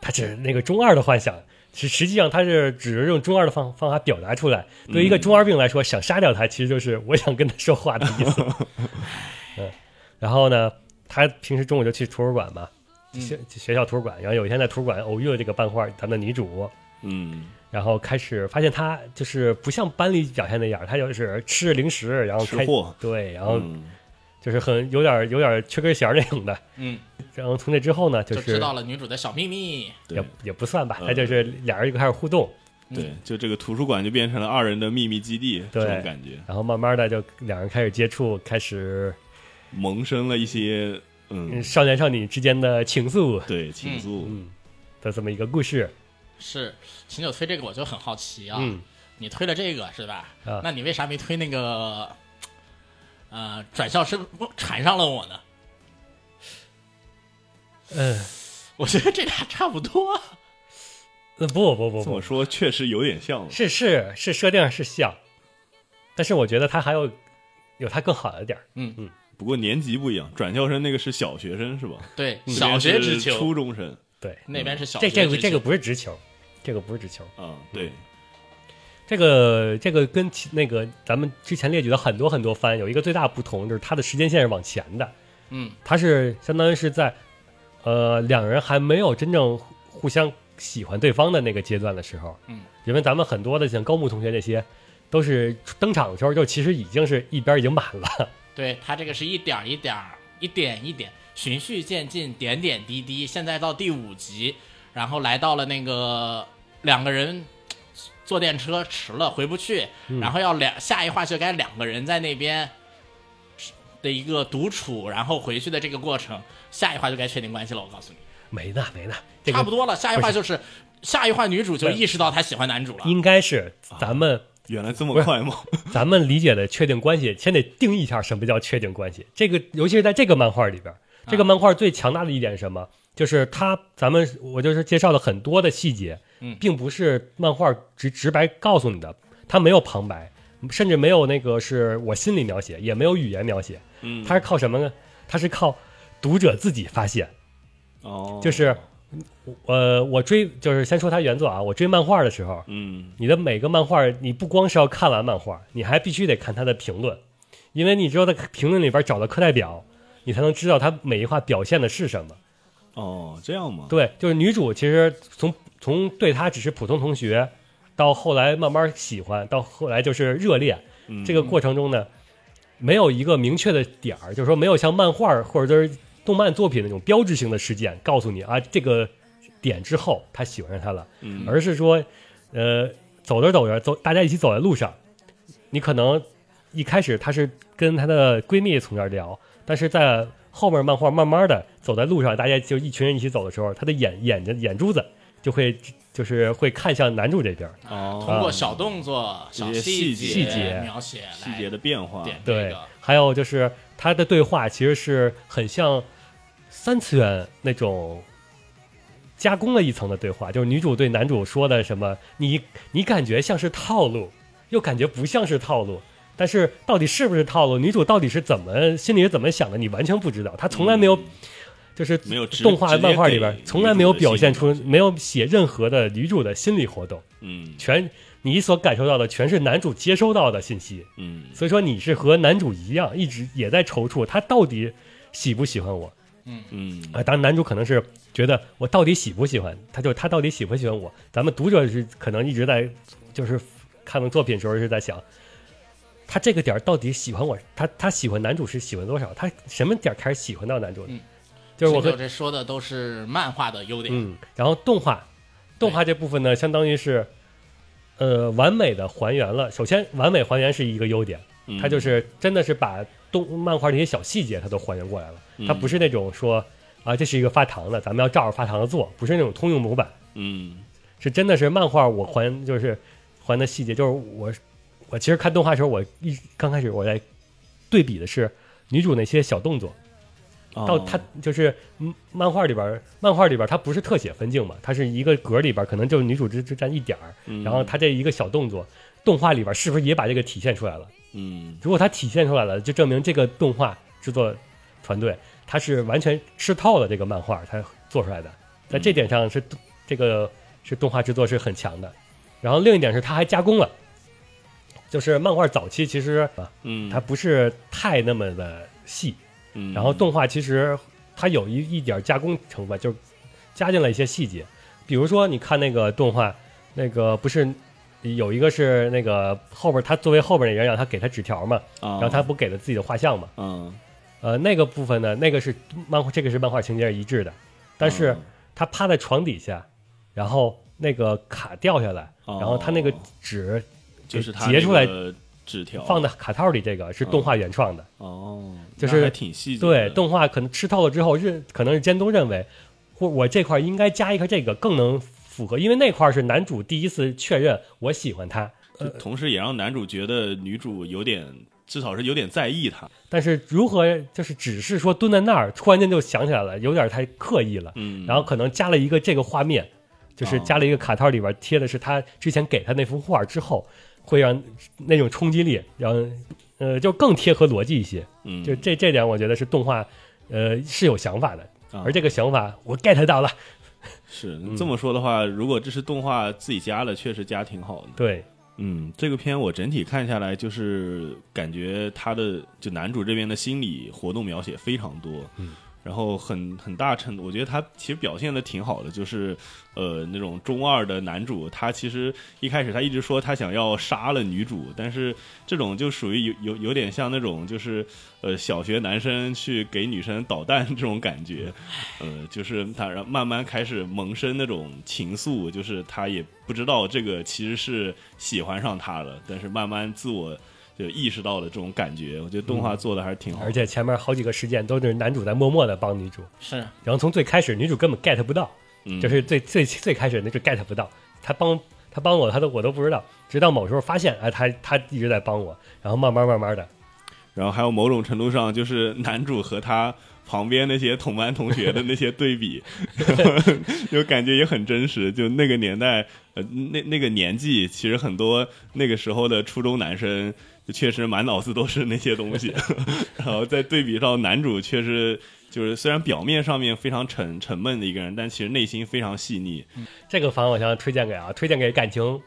他只是那个中二的幻想，实实际上他是只是用中二的方方法表达出来。对于一个中二病来说，想杀掉他，其实就是我想跟他说话的意思。嗯，然后呢，他平时中午就去图书馆嘛，学学校图书馆，然后有一天在图书馆偶遇了这个班花，咱们的女主，嗯，然后开始发现她就是不像班里表现那样，她就是吃着零食，然后开吃货对，然后嗯就是很有点有点缺根弦儿那种的。嗯，然后从那之后呢，就是知道了女主的小秘密。也也不算吧，嗯他就是俩人就开始互动，对，就这个图书馆就变成了二人的秘密基地，这对种感觉，然后慢慢的就两人开始接触，开始萌生了一些嗯嗯，少年少女之间的情愫，对情愫，嗯的这么一个故事。是秦九推这个，我就很好奇啊。嗯，你推了这个是吧？啊那你为啥没推那个？呃，转校生缠上了我呢？嗯，我觉得这俩差不多。呃不不不不，这么说确实有点像，是是是设定是像，但是我觉得他还有有他更好的点儿。嗯不过年级不一样，转校生那个是小学生是吧？对，小学是直球，初中生对，那边是小。这这个这个不是直球，这个不是直球，啊，对，这个这个跟其那个咱们之前列举的很多很多番有一个最大不同，就是它的时间线是往前的。嗯它是相当于是在呃两人还没有真正互互相喜欢对方的那个阶段的时候，嗯，因为咱们很多的像高木同学这些，都是登场的时候就其实已经是一边已经满了，对他这个是一点一点、一点一点循序渐进、点点滴滴。现在到第五集，然后来到了那个两个人坐电车迟了回不去，然后要两下一话就该两个人在那边的一个独处，然后回去的这个过程，下一话就该确定关系了。我告诉你，没呢没呢，这个差不多了。下一话就是下一话女主就意识到她喜欢男主了。应该是咱们原来这么快吗？咱们理解的确定关系，先得定义一下什么叫确定关系。这个尤其是在这个漫画里边，这个漫画最强大的一点是什么？就是它，咱们我就是介绍了很多的细节，嗯并不是漫画直直白告诉你的，它没有旁白，甚至没有那个是我心理描写，也没有语言描写，嗯，它是靠什么呢？它是靠读者自己发现。哦，就是呃，我追就是先说它原作啊，我追漫画的时候，嗯你的每个漫画，你不光是要看完漫画，你还必须得看它的评论，因为你只有在评论里边找到课代表，你才能知道它每一话表现的是什么。哦，这样吗？对，就是女主其实从从对她只是普通同学，到后来慢慢喜欢，到后来就是热恋，嗯这个过程中呢，没有一个明确的点儿，就是说没有像漫画或者就是动漫作品那种标志性的事件告诉你啊这个点之后他喜欢上他了，嗯。而是说，呃，走着走着走，大家一起走在路上，你可能一开始她是跟她的闺蜜从这儿聊，但是在后面漫画慢慢的走在路上，大家就一群人一起走的时候，他的眼眼睛眼珠子就会就是会看向男主这边。哦。通过小动作、小细节细节描写细节的变化，对，还有就是他的对话其实是很像三次元那种加工了一层的对话，就是女主对男主说的什么，你你感觉像是套路，又感觉不像是套路。但是到底是不是套路？女主到底是怎么心里是怎么想的？你完全不知道，她从来没有，嗯就是没有动画漫画里边从来没有表现出没有写任何的女主的心理活动，嗯全你所感受到的全是男主接收到的信息。嗯所以说你是和男主一样，一直也在踌躇，他到底喜不喜欢我嗯啊？当然，男主可能是觉得我到底喜不喜欢，他就他到底喜不喜欢我？咱们读者是可能一直在就是看完作品时候是在想，他这个点儿到底喜欢我？他他喜欢男主是喜欢多少？他什么点儿开始喜欢到男主的？嗯就是我和这说的都是漫画的优点。嗯，然后动画，动画这部分呢，相当于是，呃，完美的还原了。首先，完美还原是一个优点，嗯它就是真的是把动漫画那些小细节它都还原过来了。它不是那种说啊，这是一个发糖的，咱们要照着发糖的做，不是那种通用模板，嗯是真的是漫画我还就是还的细节，就是我我其实看动画的时候，我一刚开始我在对比的是女主那些小动作。到哦它就是嗯漫画里边，漫画里边儿它不是特写分镜嘛，它是一个格里边可能就是女主只只占一点儿，嗯。然后它这一个小动作，动画里边是不是也把这个体现出来了？嗯。如果它体现出来了，就证明这个动画制作团队它是完全吃透了这个漫画才做出来的，在这点上是这个是动画制作是很强的。然后另一点是它还加工了，就是漫画早期其实啊嗯，它不是太那么的细，嗯。然后动画其实它有一一点加工成分，就是加进了一些细节，比如说你看那个动画，那个不是有一个是那个后边他作为后边那人让他给他纸条嘛，然然后他不给了自己的画像嘛，嗯，呃，那个部分呢，那个是漫画，这个是漫画情节是一致的，但是嗯。他趴在床底下，然后那个卡掉下来，哦然后他那个纸就是他截出来那个纸条。放在卡套里，这个是动画原创的。哦，就是还挺细致，对，动画可能吃透了之后，认可能是监督认为，或我这块应该加一个这个更能符合，因为那块是男主第一次确认我喜欢他，就同时也让男主觉得女主有点，至少是有点在意他，但是如何就是只是说蹲在那儿，突然间就想起来了，有点太刻意了，嗯，然后可能加了一个这个画面，就是哦。加了一个卡套里边贴的是他之前给他那幅画之后，会让那种冲击力，让呃就更贴合逻辑一些，嗯，就这这点我觉得是动画呃是有想法的，啊。而这个想法我 get 到了。是嗯。这么说的话，如果这是动画自己加的，确实加挺好。的。对，嗯，这个片我整体看下来，就是感觉他的就男主这边的心理活动描写非常多，嗯，然后很很大程度，我觉得他其实表现的挺好的，就是呃那种中二的男主，他其实一开始他一直说他想要杀了女主，但是这种就属于有有有点像那种就是呃小学男生去给女生捣蛋这种感觉，呃，就是他然后慢慢开始萌生那种情愫，就是他也不知道这个其实是喜欢上他了，但是慢慢自我就意识到了这种感觉。我觉得动画做的还是挺好的，而且前面好几个事件都是男主在默默的帮女主，是然后从最开始女主根本 get 不到，嗯就是最最最开始那就 get 不到，他帮他帮我，他都我都不知道，直到某时候发现，哎，他他一直在帮我，然后慢慢慢慢的，然后还有某种程度上就是男主和他旁边那些同班同学的那些对比，就感觉也很真实。就那个年代，呃，那那个年纪，其实很多那个时候的初中男生，就确实满脑子都是那些东西。然后再对比到男主，确实就是虽然表面上面非常沉沉闷的一个人，但其实内心非常细腻。这个番我想推荐给啊，推荐给感情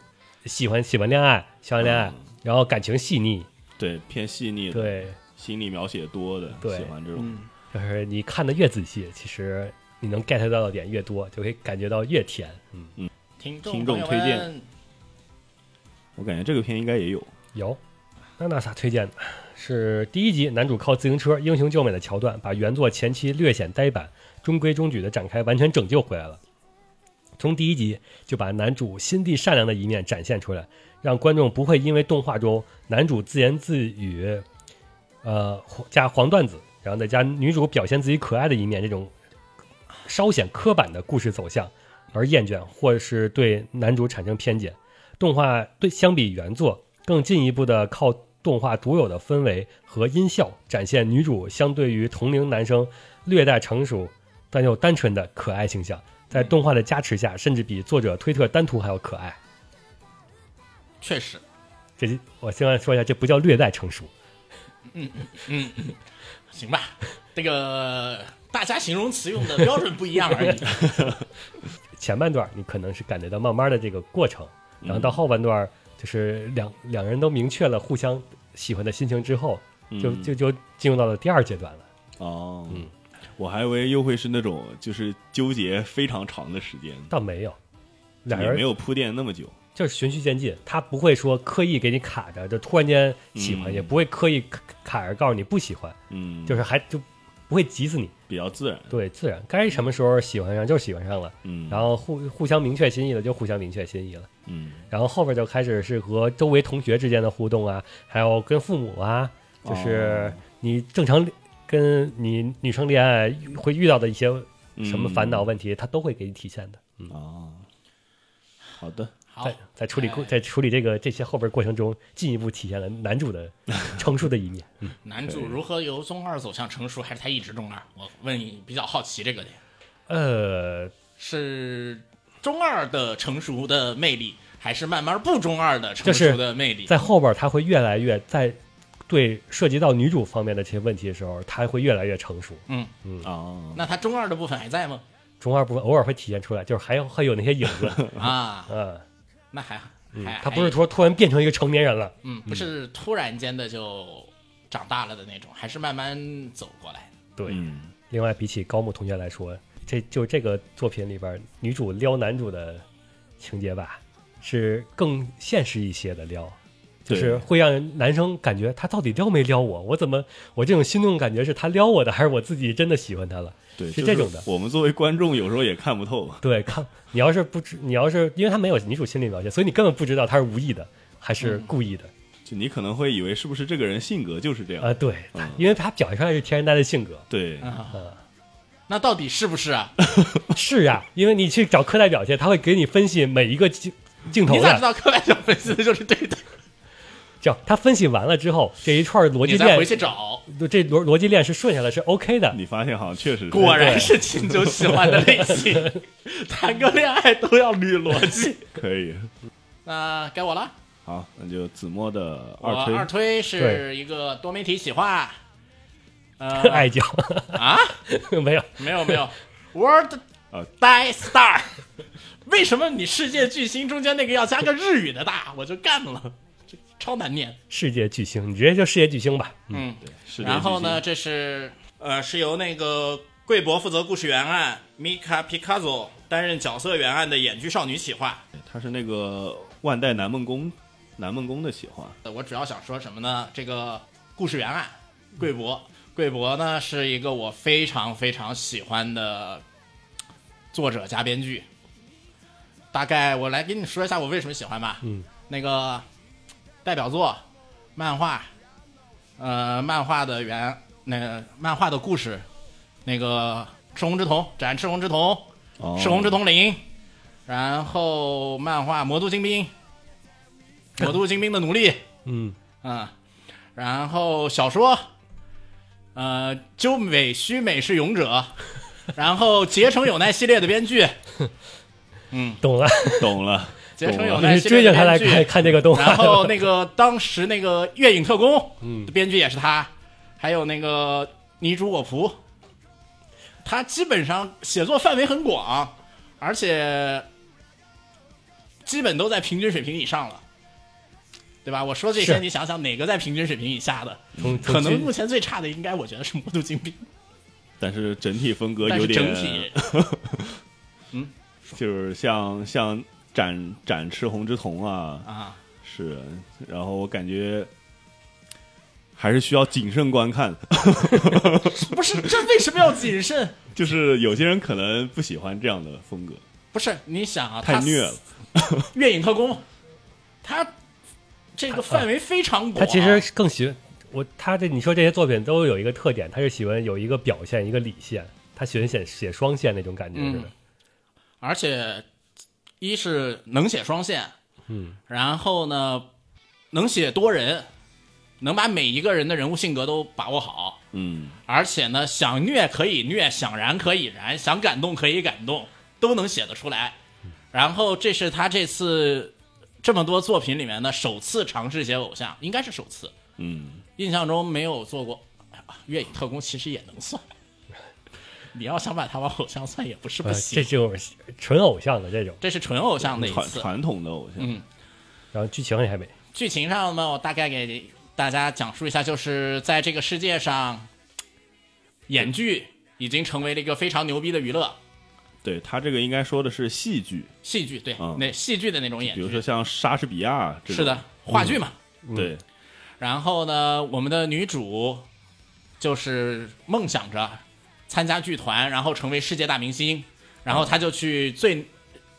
喜欢喜欢恋爱喜欢恋爱，然后感情细腻，对，偏细腻的，对，心理描写多的，对喜欢这种。嗯，就是你看的越仔细，其实你能 get 到的点越多，就会感觉到越甜，嗯，听众听众推荐我感觉这个片应该也有。有。那那啥推荐的是第一集，男主靠自行车英雄救美的桥段，把原作前期略显呆板、中规中矩的展开完全拯救回来了。从第一集就把男主心地善良的一面展现出来，让观众不会因为动画中男主自言自语，呃加黄段子，然后再加女主表现自己可爱的一面，这种稍显刻板的故事走向而厌倦，或是对男主产生偏见。动画对相比原作，更进一步的靠动画独有的氛围和音效，展现女主相对于同龄男生略带成熟但又单纯的可爱形象。在动画的加持下，甚至比作者推特单图还要可爱。确实，这我先来说一下，这不叫略带成熟，嗯嗯行吧，这个大家形容词用的标准不一样而已。前半段你可能是感觉到慢慢的这个过程，然后到后半段就是两两人都明确了互相喜欢的心情之后，就嗯。就就进入到了第二阶段了。哦，嗯，我还以为又会是那种就是纠结非常长的时间，倒没有，俩人没有铺垫那么久。就是循序渐进，他不会说刻意给你卡着，就突然间喜欢，嗯。也不会刻意卡卡着告诉你不喜欢，嗯，就是还就不会急死你，比较自然。对，自然。该什么时候喜欢上就喜欢上了，嗯，然后互互相明确心意了就互相明确心意了。嗯，然后后边就开始是和周围同学之间的互动啊，还有跟父母啊，就是哦。你正常跟你女生恋爱会遇到的一些什么烦恼嗯问题，他都会给你体现的。嗯，哦，好的，好。在，在处理过哎。在处理这个这些后边过程中，进一步体现了男主的成熟的一面。嗯，男主如何由中二走向成熟，还是他一直中二？我问你，比较好奇这个点，呃，是中二的成熟的魅力，还是慢慢不中二的成熟的魅力？在后边他会越来越在对涉及到女主方面的这些问题的时候，他会越来越成熟。嗯，嗯哦，那他中二的部分还在吗？中二部分偶尔会体现出来，就是还有还有那些影子。啊，嗯那还嗯还，他不是说突然变成一个成年人了。嗯，不是突然间的就长大了的那种，还是慢慢走过来的。对，嗯，另外比起高木同学来说，这就这个作品里边女主撩男主的情节吧，是更现实一些的撩，就是会让男生感觉他到底撩没撩我？我怎么我这种心动感觉是他撩我的，还是我自己真的喜欢他了？对，是这种的我们作为观众有时候也看不透。对，看你要是不知，你要是因为他没有女主心理描写，所以你根本不知道他是无意的还是故意的就你可能会以为是不是这个人性格就是这样？啊、对，嗯因为他表现出来是天然呆的性格。对，啊嗯，那到底是不是啊？是呀、因为你去找课代表去，他会给你分析每一个镜镜头的，你咋知道课代表分析的就是对的？这样他分析完了之后，这一串逻辑你再链回去找，这逻逻辑链是顺下来是 OK 的。你发现好像确实是果然是秦九喜欢的类型，谈个恋爱都要捋逻辑。可以。那该我了，好，那就子墨的二推。二推是一个多媒体企划，呃爱叫啊，没有，没有没有，World 呃 Die Star，为什么你世界巨星中间那个要加个日语的大，我就干了，这超难念。世界巨星，你直接叫世界巨星吧。嗯，世界然后呢，这是呃是由那个贵博负责故事原案，Mika Picasso 担任角色原案的演剧少女企划。他是那个万代南梦宫南梦宫的企划。呃我主要想说什么呢？这个故事原案，贵博，贵博呢是一个我非常非常喜欢的作者加编剧。大概我来给你说一下我为什么喜欢吧。嗯，那个代表作漫画，呃，漫画的原那个漫画的故事，那个赤红之瞳斩赤红之瞳，哦赤红之瞳零，然后漫画魔都精兵，魔都精兵的奴隶。嗯，嗯，然后小说，呃，鸠美须美是勇者，然后结成有奈系列的编剧，嗯，懂了，懂了，结成有懂了。你奈系列的追着他来编剧，看看这个动画。然后那个当时那个月影特工嗯。的编剧也是他，还有那个你主我仆，他基本上写作范围很广，而且基本都在平均水平以上了。对吧？我说这些，你想想哪个在平均水平以下的？可能目前最差的应该我觉得是《魔都精兵》，但是整体风格有点，整体 就是像像展展赤红之瞳啊，啊，是，然后我感觉还是需要谨慎观看，不是这为什么要谨慎？就是有些人可能不喜欢这样的风格，不是你想啊，太虐了。月影特工，他这个范围非常广。他其实更喜欢，我他这你说这些作品都有一个特点，他是喜欢有一个表现一个理线，他喜欢写写双线那种感觉似的。而且一是能写双线，嗯，然后呢能写多人，能把每一个人的人物性格都把握好，嗯，而且呢想虐可以虐，想燃可以燃，想感动可以感动，都能写得出来。然后这是他这次这么多作品里面呢首次尝试写偶像，应该是首次。嗯，印象中没有做过。哎呀，月影特工其实也能算。你要想把它往偶像算，也不是不呃，行。这种纯偶像的这种，这是纯偶像的一次。传传统的偶像，嗯，然后剧情也还没。剧情上呢，我大概给大家讲述一下，就是在这个世界上，演剧已经成为了一个非常牛逼的娱乐对他这个应该说的是戏剧，戏剧，对，嗯。那戏剧的那种演剧，比如说像莎士比亚这种，是的，话剧嘛。对，然后呢，我们的女主就是梦想着参加剧团，然后成为世界大明星，然后她就去最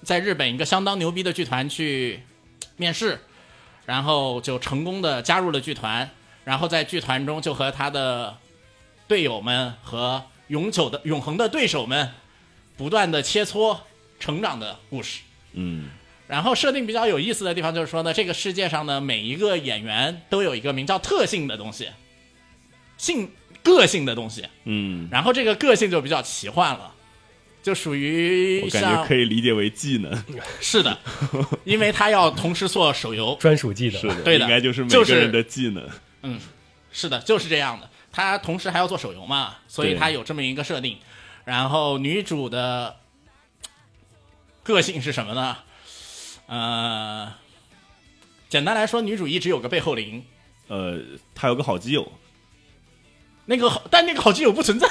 在日本一个相当牛逼的剧团去面试，然后就成功的加入了剧团，然后在剧团中就和她的队友们和永久的永恒的对手们不断的切磋成长的故事。嗯，然后设定比较有意思的地方就是说呢，这个世界上呢，每一个演员都有一个名叫特性的东西，性个性的东西。嗯，然后这个个性就比较奇幻了，就属于我感觉可以理解为技能，是的，因为他要同时做手游，专属技能，是的，对的应该就是每就是个人的技能，嗯，是的，就是这样的。他同时还要做手游嘛，所以他有这么一个设定。然后女主的个性是什么呢？呃，简单来说，女主一直有个背后灵，呃，她有个好基友，那个好，但那个好基友不存在，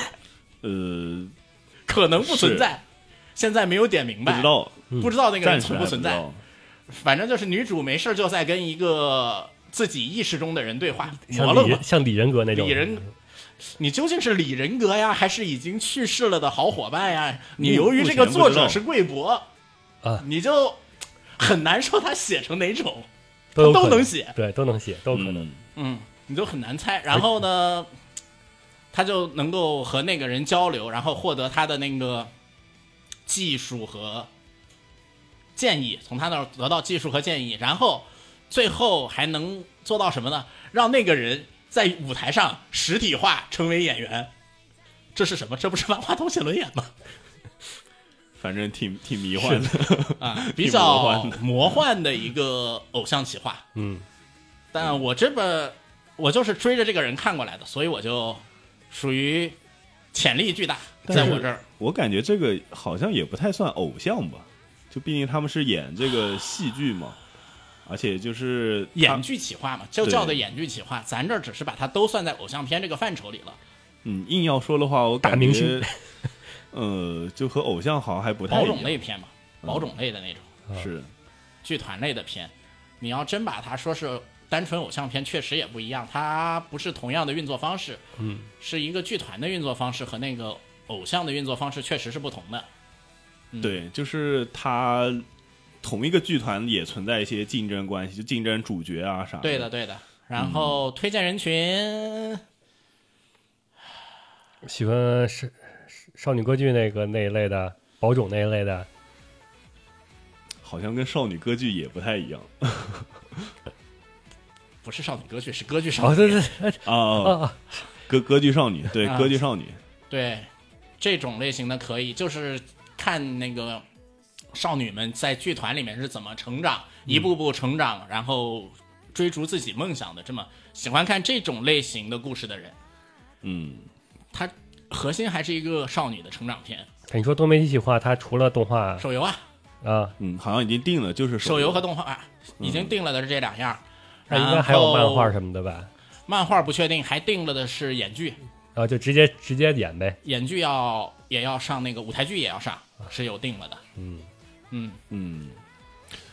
呃，可能不存在，现在没有点明白，不知道，不知道那个人存不存在。反正就是女主没事就在跟一个自己意识中的人对话，磨了嘛像李人。像李人格那种。李人，你究竟是李人格呀，还是已经去世了的好伙伴呀？你由于这个作者是贵博啊，你就很难说他写成哪种，都有可都能写对，都能写，都可能。嗯嗯，你就很难猜。然后呢，他就能够和那个人交流，然后获得他的那个技术和建议，从他那儿得到技术和建议，然后最后还能做到什么呢？让那个人在舞台上实体化成为演员。这是什么？这不是万花筒写轮眼吗？反正挺挺迷幻的，啊，比较魔幻的魔幻的一个偶像企划。嗯，但我这么，我就是追着这个人看过来的，所以我就属于潜力巨大，在我这儿。我感觉这个好像也不太算偶像吧，就毕竟他们是演这个戏剧嘛，而且就是演剧企划嘛，就叫的演剧企划，咱这儿只是把它都算在偶像片这个范畴里了。嗯，硬要说的话，我感大明觉星，呃，就和偶像好像还不太保一样。种类片嘛，保种类的那种。是，剧团类的片，你要真把它说是单纯偶像片，确实也不一样，它不是同样的运作方式，嗯，是一个剧团的运作方式和那个偶像的运作方式确实是不同的。对，就是他同一个剧团也存在一些竞争关系，就竞争主角啊啥的。对的，，对的。然后推荐人群，喜欢少少女歌剧那个那一类的，宝冢那一类的，好像跟少女歌剧也不太一样。不是少女歌剧，是歌剧少哦，女。对对。对，啊。歌歌剧少女，对，啊。歌剧少女，对，这种类型的可以，就是看那个少女们在剧团里面是怎么成长，一步步成长，然后追逐自己梦想的。这么喜欢看这种类型的故事的人，嗯，它核心还是一个少女的成长片。你说多媒体企划，它除了动画手游啊，啊，嗯，好像已经定了，就是手游和动动画、啊、已经定了的是这两样。那应该还有漫画？什么的吧？漫画不确定，还定了的是演剧，然后就直接直接演呗。演剧要也要上那个舞台剧也要上，是有定了的。嗯，嗯，嗯。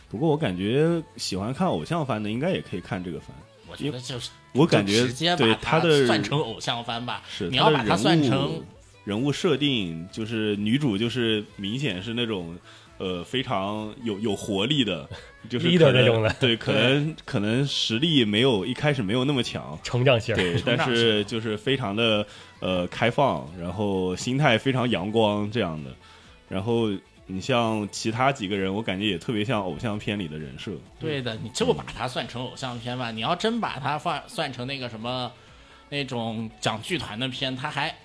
不过我感觉喜欢看偶像番的，应该也可以看这个番。我觉得就是我感觉直接对把它的算成偶像番吧。是你要把它算成人物设定，就是女主就是明显是那种呃非常有有活力的，就是 Leader 那种的对，可能可能实力没有一开始没有那么强，成长型，对，但是就是非常的呃开放，然后心态非常阳光这样的。然后你像其他几个人，我感觉也特别像偶像片里的人设。对的，你就把它算成偶像片吧。你要真把它放算成那个什么那种讲剧团的片，它还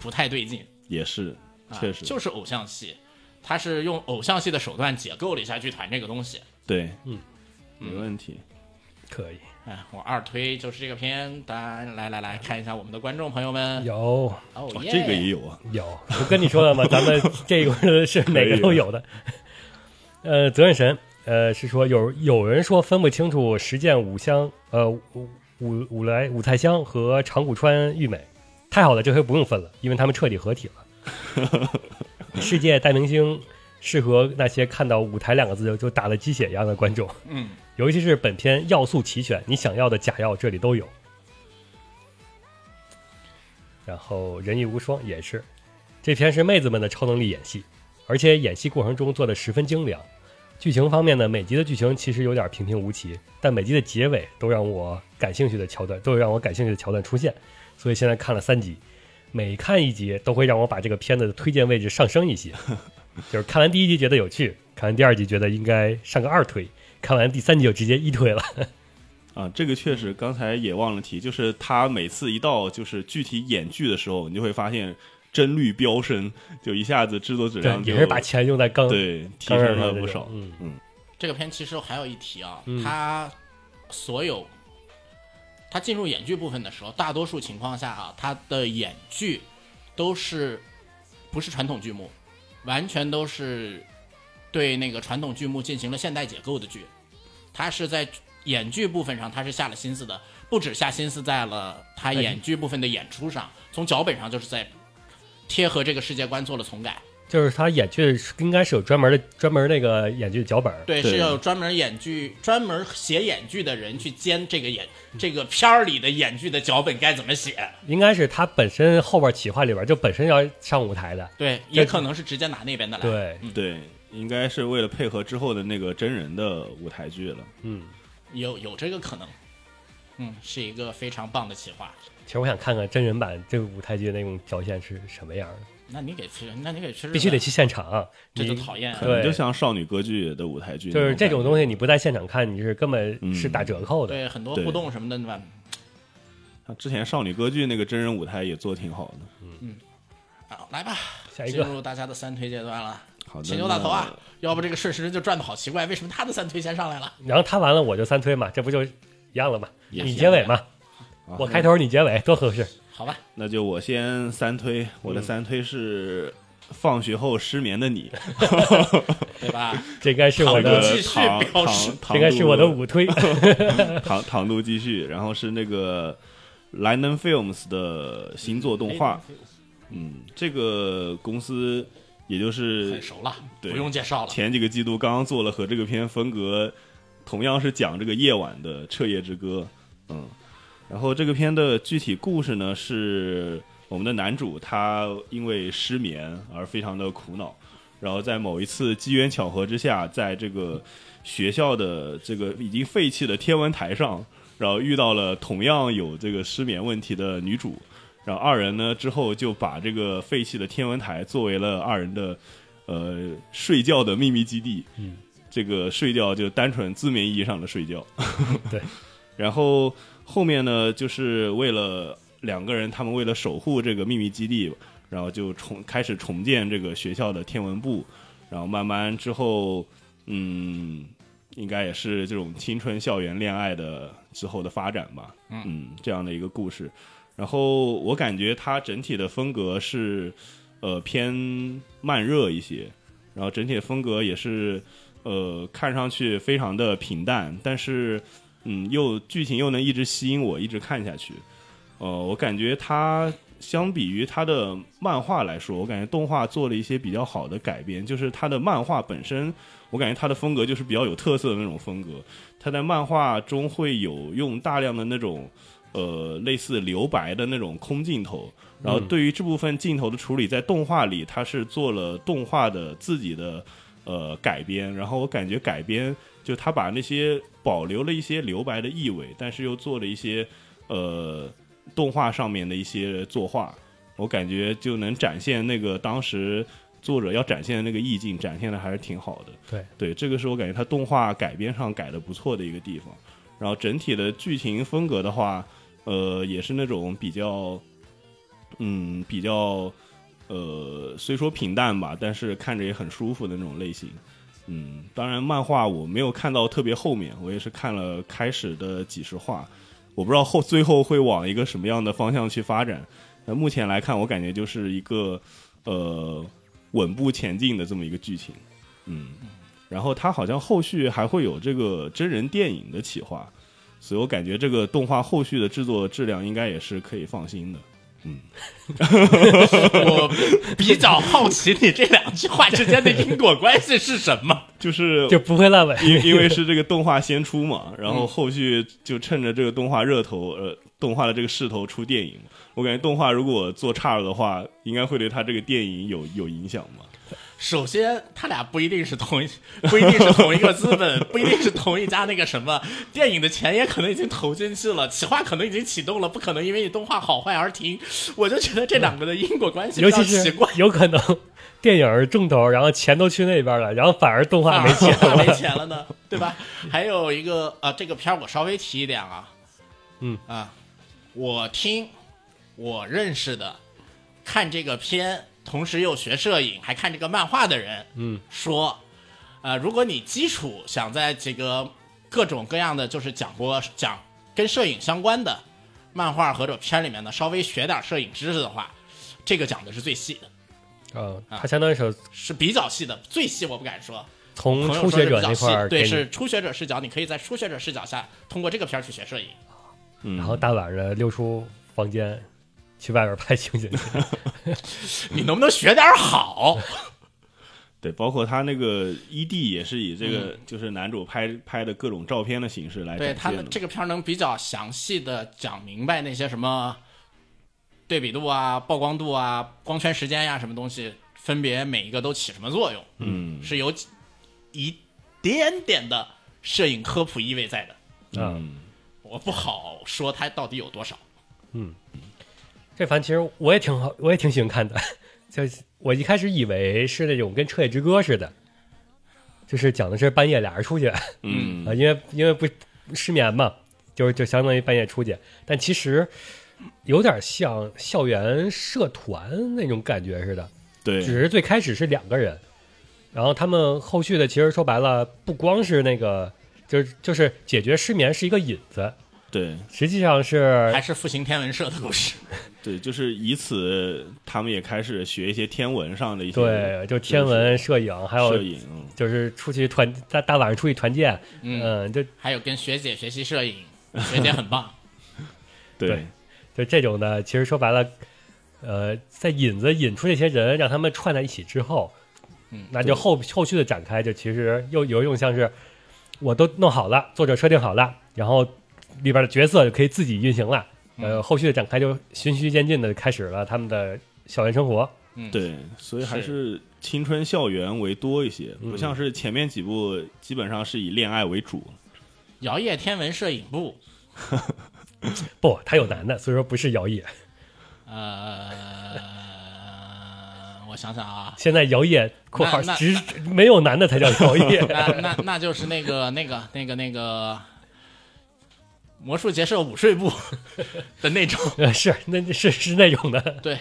不太对劲。也是，啊确实，就是偶像戏，它是用偶像戏的手段解构了一下剧团这个东西。对，嗯，没问题。可以哎，我二推就是这个片，大家来来来看一下我们的观众朋友们。有哦这个也有啊，有，我跟你说了吗？咱们这个是每个都有的。呃，责任神，呃，是说有有人说分不清楚实践五香，呃，五五五来五菜香和长谷川裕美，太好了，这回不用分了，因为他们彻底合体了。世界大明星适合那些看到舞台两个字就就打了鸡血一样的观众，嗯，尤其是本片要素齐全，你想要的假药这里都有。然后人艺无双也是，这片是妹子们的超能力演戏，而且演戏过程中做的十分精良。剧情方面呢，每集的剧情其实有点平平无奇，但每集的结尾都让我感兴趣的桥段，都有让我感兴趣的桥段出现。所以现在看了三集，每看一集都会让我把这个片子的推荐位置上升一些。就是看完第一集觉得有趣，看完第二集觉得应该上个二推，看完第三集就直接一推了。啊，这个确实，刚才也忘了提，就是他每次一到就是具体演剧的时候，你就会发现帧率飙升，就一下子制作质量对，也是把钱用在钢对提升了不少。嗯嗯，这个片其实还有一提啊，嗯它所有他进入演剧部分的时候，大多数情况下啊，他的演剧都是不是传统剧目，完全都是对那个传统剧目进行了现代解构的剧。他是在演剧部分上，他是下了心思的，不止下心思在了他演剧部分的演出上，从脚本上就是在贴合这个世界观做了重改。就是他演剧应该是有专门的专门那个演剧脚本，对，对是要有专门演剧、专门写演剧的人去监这个演这个片儿里的演剧的脚本该怎么写。应该是他本身后边企划里边就本身要上舞台的，对，也可能是直接拿那边的来。，对，对，应该是为了配合之后的那个真人的舞台剧了。嗯。有有这个可能。嗯，是一个非常棒的企划。其实我想看看真人版这个舞台剧的那种表现是什么样的，那你给去，那你给去，必须得去现场。啊这就讨厌。对就像少女歌剧的舞台剧就，是这种东西，你不在现场看，你是根本嗯是打折扣的。对很多互动什么的，对吧？像之前少女歌剧那个真人舞台也做挺好的。嗯好，来吧，下一个进入大家的三推阶段了。好的，请牛大头啊！要不这个顺时针就转的好奇怪，为什么他的三推先上来了？然后他完了我就三推嘛，这不就一样了吗？你结尾嘛，啊我开头你结尾，多合适。好吧，那就我先三推，我的三推是放学后失眠的你，对吧？这应该是我的，继续唐唐这应该是我的五推。唐唐度继续，然后是那个 Lion Films 的新作动画，嗯，这个公司也就是很熟了，对不用介绍了。前几个季度刚刚做了和这个片风格同样是讲这个夜晚的《彻夜之歌》，嗯，然后这个片的具体故事呢是我们的男主他因为失眠而非常的苦恼，然后在某一次机缘巧合之下，在这个学校的这个已经废弃的天文台上，然后遇到了同样有这个失眠问题的女主。然后二人呢之后就把这个废弃的天文台作为了二人的呃睡觉的秘密基地。嗯，这个睡觉就单纯字面意义上的睡觉。对。然后后面呢，就是为了两个人，他们为了守护这个秘密基地，然后就重开始重建这个学校的天文部，然后慢慢之后，嗯，应该也是这种青春校园恋爱的之后的发展吧。嗯，这样的一个故事。然后我感觉它整体的风格是呃偏慢热一些，然后整体的风格也是呃看上去非常的平淡，但是嗯又剧情又能一直吸引我一直看下去。呃，我感觉它相比于它的漫画来说，我感觉动画做了一些比较好的改编，就是它的漫画本身，我感觉它的风格就是比较有特色的那种风格。它在漫画中会有用大量的那种呃类似留白的那种空镜头，然后对于这部分镜头的处理，在动画里它是做了动画的自己的呃改编，然后我感觉改编就他把那些保留了一些留白的意味，但是又做了一些呃动画上面的一些作画，我感觉就能展现那个当时作者要展现的那个意境，展现的还是挺好的。对对，这个是我感觉他动画改编上改的不错的一个地方。然后整体的剧情风格的话，呃，也是那种比较，嗯，比较，呃，虽说平淡吧，但是看着也很舒服的那种类型。嗯，当然漫画我没有看到特别后面，我也是看了开始的几十话，我不知道后最后会往一个什么样的方向去发展。那目前来看，我感觉就是一个呃稳步前进的这么一个剧情。嗯，然后它好像后续还会有这个真人电影的企划，所以我感觉这个动画后续的制作质量应该也是可以放心的。嗯 我比较好奇你这两句话之间的因果关系是什么？就是就不会烂尾。因因为 是这个动画先出嘛，然后后续就趁着这个动画热头，呃，动画的这个势头出电影。我感觉动画如果做差了的话，应该会对他这个电影有有影响嘛。首先，他俩不一定是同一，不一定是同一个资本，不一定是同一家那个什么电影的钱也可能已经投进去了，企划可能已经启动了，不可能因为你动画好坏而停。我就觉得这两个的因果关系比尤其是较奇怪。有可能电影是重头，然后钱都去那边了，然后反而动画没钱了没。钱了呢，对吧？还有一个啊，这个片儿我稍微提一点啊，嗯啊，我听我认识的看这个片，同时又学摄影还看这个漫画的人，嗯，说，呃，如果你基础想在这个各种各样的就是讲过讲跟摄影相关的漫画或者片里面呢，稍微学点摄影知识的话，这个讲的是最细的，啊，它相当于是是比较细的，最细我不敢说。从初学者那块儿对，是初学者视角，你可以在初学者视角下通过这个片儿去学摄影。嗯，然后大晚上溜出房间去外边拍星星去。你能不能学点好？对，包括他那个 ED 也是以这个就是男主拍拍的各种照片的形式来对。他们这个片儿能比较详细的讲明白那些什么对比度啊、曝光度啊、光圈时间呀、什么东西，分别每一个都起什么作用，嗯是有一点点的摄影科普意味在的。啊嗯，我不好说它到底有多少。这番其实我也挺好，我也挺喜欢看的。就我一开始以为是那种跟《彻夜之歌》似的，就是讲的是半夜俩人出去 啊，嗯因为因为不失眠嘛，就是就相当于半夜出去，但其实有点像校园社团那种感觉似的，对，只是最开始是两个人，然后他们后续的其实说白了，不光是那个，就是就是解决失眠是一个引子，对。实际上是还是复兴天文社的故事，对，就是以此他们也开始学一些天文上的一些对，就天文、摄影，还有摄影，嗯就是出去团大大晚上出去团建，嗯，嗯，就还有跟学姐学习摄影，学姐很棒。对。对就这种的，其实说白了，呃，在引子引出这些人，让他们串在一起之后，嗯那就后后续的展开，就其实又有一种像是我都弄好了，作者设定好了，然后里边的角色就可以自己运行了，呃，后续的展开就循序渐进的开始了他们的校园生活，嗯，对，所以还是青春校园为多一些，嗯。不像是前面几部基本上是以恋爱为主。摇曳天文摄影部，不，他有男的，所以说不是摇曳。呃，我想想啊，现在摇曳（括号只没有男的才叫摇曳。那那那就是那个那个那个那个魔术结社午睡部 的那种，）呃，是那是是那种的，对，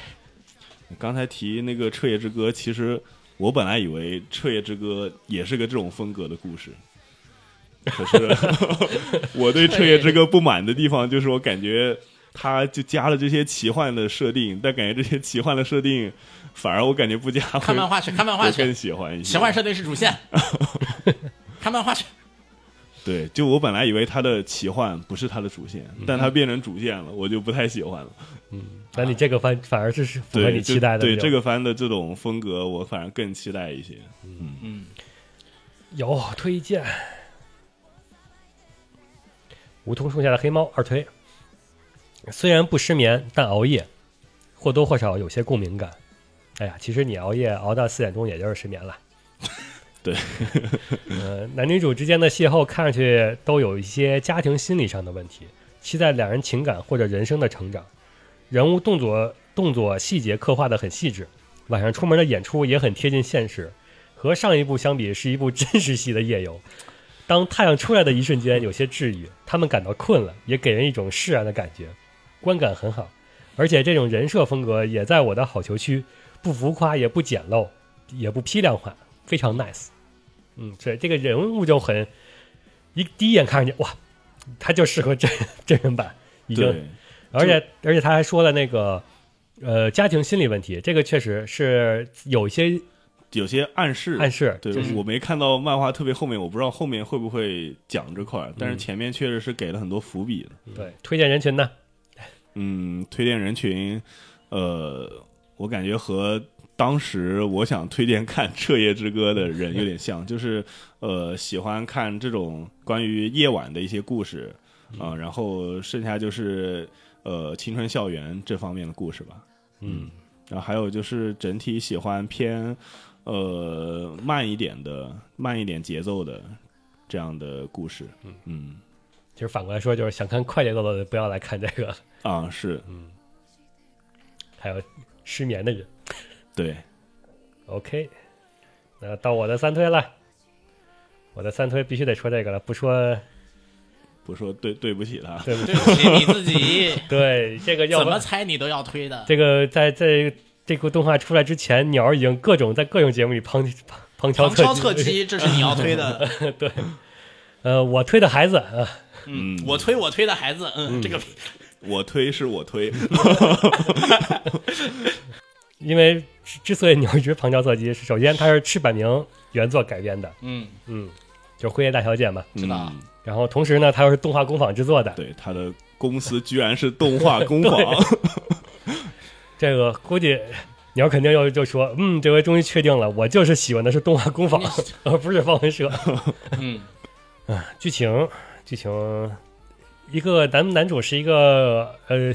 刚才提那个《彻夜之歌》，其实我本来以为《彻夜之歌》也是个这种风格的故事，可是 我对《彻夜之歌》不满的地方就是我感觉它就加了这些奇幻的设定，但感觉这些奇幻的设定反而我感觉不加看漫画去，看漫画去。更去，喜欢一些。奇幻设定是主线，看漫画去。对，就我本来以为它的奇幻不是它的主线，嗯但它变成主线了，我就不太喜欢了。嗯那你这个番反而是是符合，你期待的。对这个番的这种风格，我反而更期待一些。嗯嗯，有推荐，《梧桐树下的黑猫》二推。虽然不失眠，但熬夜或多或少有些共鸣感。哎呀，其实你熬夜熬到四点钟，也就是失眠了。对 呃，男女主之间的邂逅看上去都有一些家庭心理上的问题，期待两人情感或者人生的成长。人物动作动作细节刻画的很细致，晚上出门的演出也很贴近现实。和上一部相比，是一部真实系的夜游。当太阳出来的一瞬间，有些治愈，他们感到困了，也给人一种释然的感觉，观感很好。而且这种人设风格也在我的好球区，不浮夸，也不简陋，也不批量化，非常 nice。嗯，对，这个人物就很一第一眼看上去，哇，他就适合真真人版，已经，而且而且他还说了那个呃家庭心理问题，这个确实是有一些有些暗示暗示，对就是我没看到漫画特别后面，我不知道后面会不会讲这块儿，但嗯是前面确实是给了很多伏笔的。对推荐人群呢，嗯，推荐人群，呃，我感觉和当时我想推荐看《彻夜之歌》的人有点像，就是呃喜欢看这种关于夜晚的一些故事啊、然后剩下就是呃青春校园这方面的故事吧。嗯，然后还有就是整体喜欢偏呃慢一点的、慢一点节奏的这样的故事。嗯其实反过来说，就是想看快节奏的不要来看这个，啊，是嗯还有失眠的人。对，OK，那到我的三推了，我的三推必须得说这个了，不说不说对对不起他。对不对不起你自己，对这个要怎么猜你都要推的。这个在在这部动画出来之前，鸟儿已经各种在各种节目里旁旁旁敲旁敲侧侧击，这是你要推的。对，呃，我推的孩子啊，嗯，我推我推的孩子，嗯，这个我推是我推，因为之之所以鸟儿一直旁敲侧击，是首先它是赤坂明原作改编的，嗯，嗯，就是《辉夜大小姐》嘛，知道嗯。然后同时呢，它又是动画工坊制作的，对，他的公司居然是动画工坊，这个估计鸟儿肯定又就说，嗯，这回终于确定了，我就是喜欢的是动画工坊，而不是方文社。嗯。剧情，剧情，一个男男主是一个呃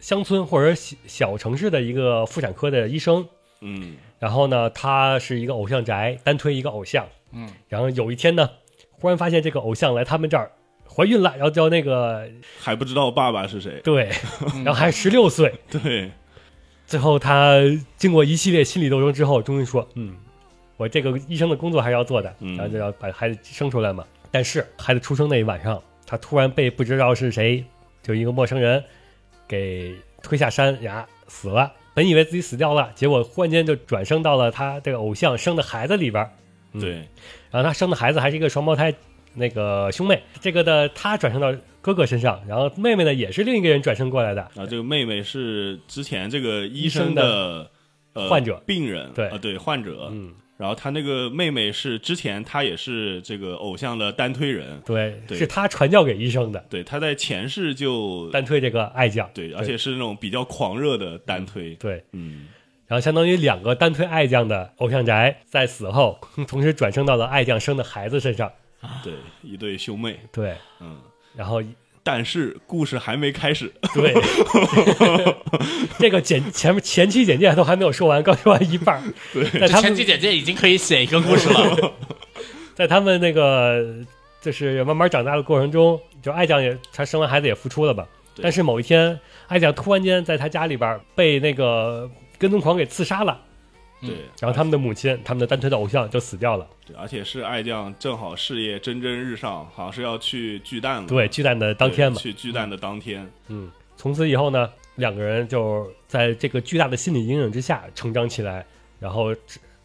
乡村或者小小城市的一个妇产科的医生，嗯。然后呢，他是一个偶像宅，单推一个偶像，嗯，然后有一天呢，忽然发现这个偶像来他们这儿怀孕了，然后叫那个还不知道爸爸是谁，对，然后还十六岁，对，最后他经过一系列心理斗争之后，终于说，嗯，我这个医生的工作还是要做的，嗯。然后就要把孩子生出来嘛。但是孩子出生那一晚上，他突然被不知道是谁，就一个陌生人给推下山崖死了。本以为自己死掉了，结果忽然间就转生到了他这个偶像生的孩子里边。嗯对，然后他生的孩子还是一个双胞胎，那个兄妹。这个的他转生到哥哥身上，然后妹妹呢也是另一个人转生过来的。啊这个妹妹是之前这个医生的呃患者病人，对啊对患者，嗯，然后他那个妹妹是之前他也是这个偶像的单推人，对，对是他传教给医生的。对，他在前世就单推这个爱将，对，而且是那种比较狂热的单推，对，嗯，然后相当于两个单推爱将的偶像宅，在死后同时转生到了爱将生的孩子身上，对，一对兄妹，对，嗯，然后但是故事还没开始，对，这个简前面前期简介都还没有说完，刚说完一半儿，在他们前期简介已经可以写一个故事了。在他们那个就是慢慢长大的过程中，就爱酱也他生完孩子也复出了吧，但是某一天，爱酱突然间在他家里边儿被那个跟踪狂给刺杀了，嗯对，然后他们的母亲，他们的单推的偶像就死掉了。对，而且是爱将正好事业蒸蒸日上，好像是要去巨蛋了，对，巨蛋的当天嘛，去巨蛋的当天，嗯，从此以后呢，两个人就在这个巨大的心理阴影之下成长起来，然后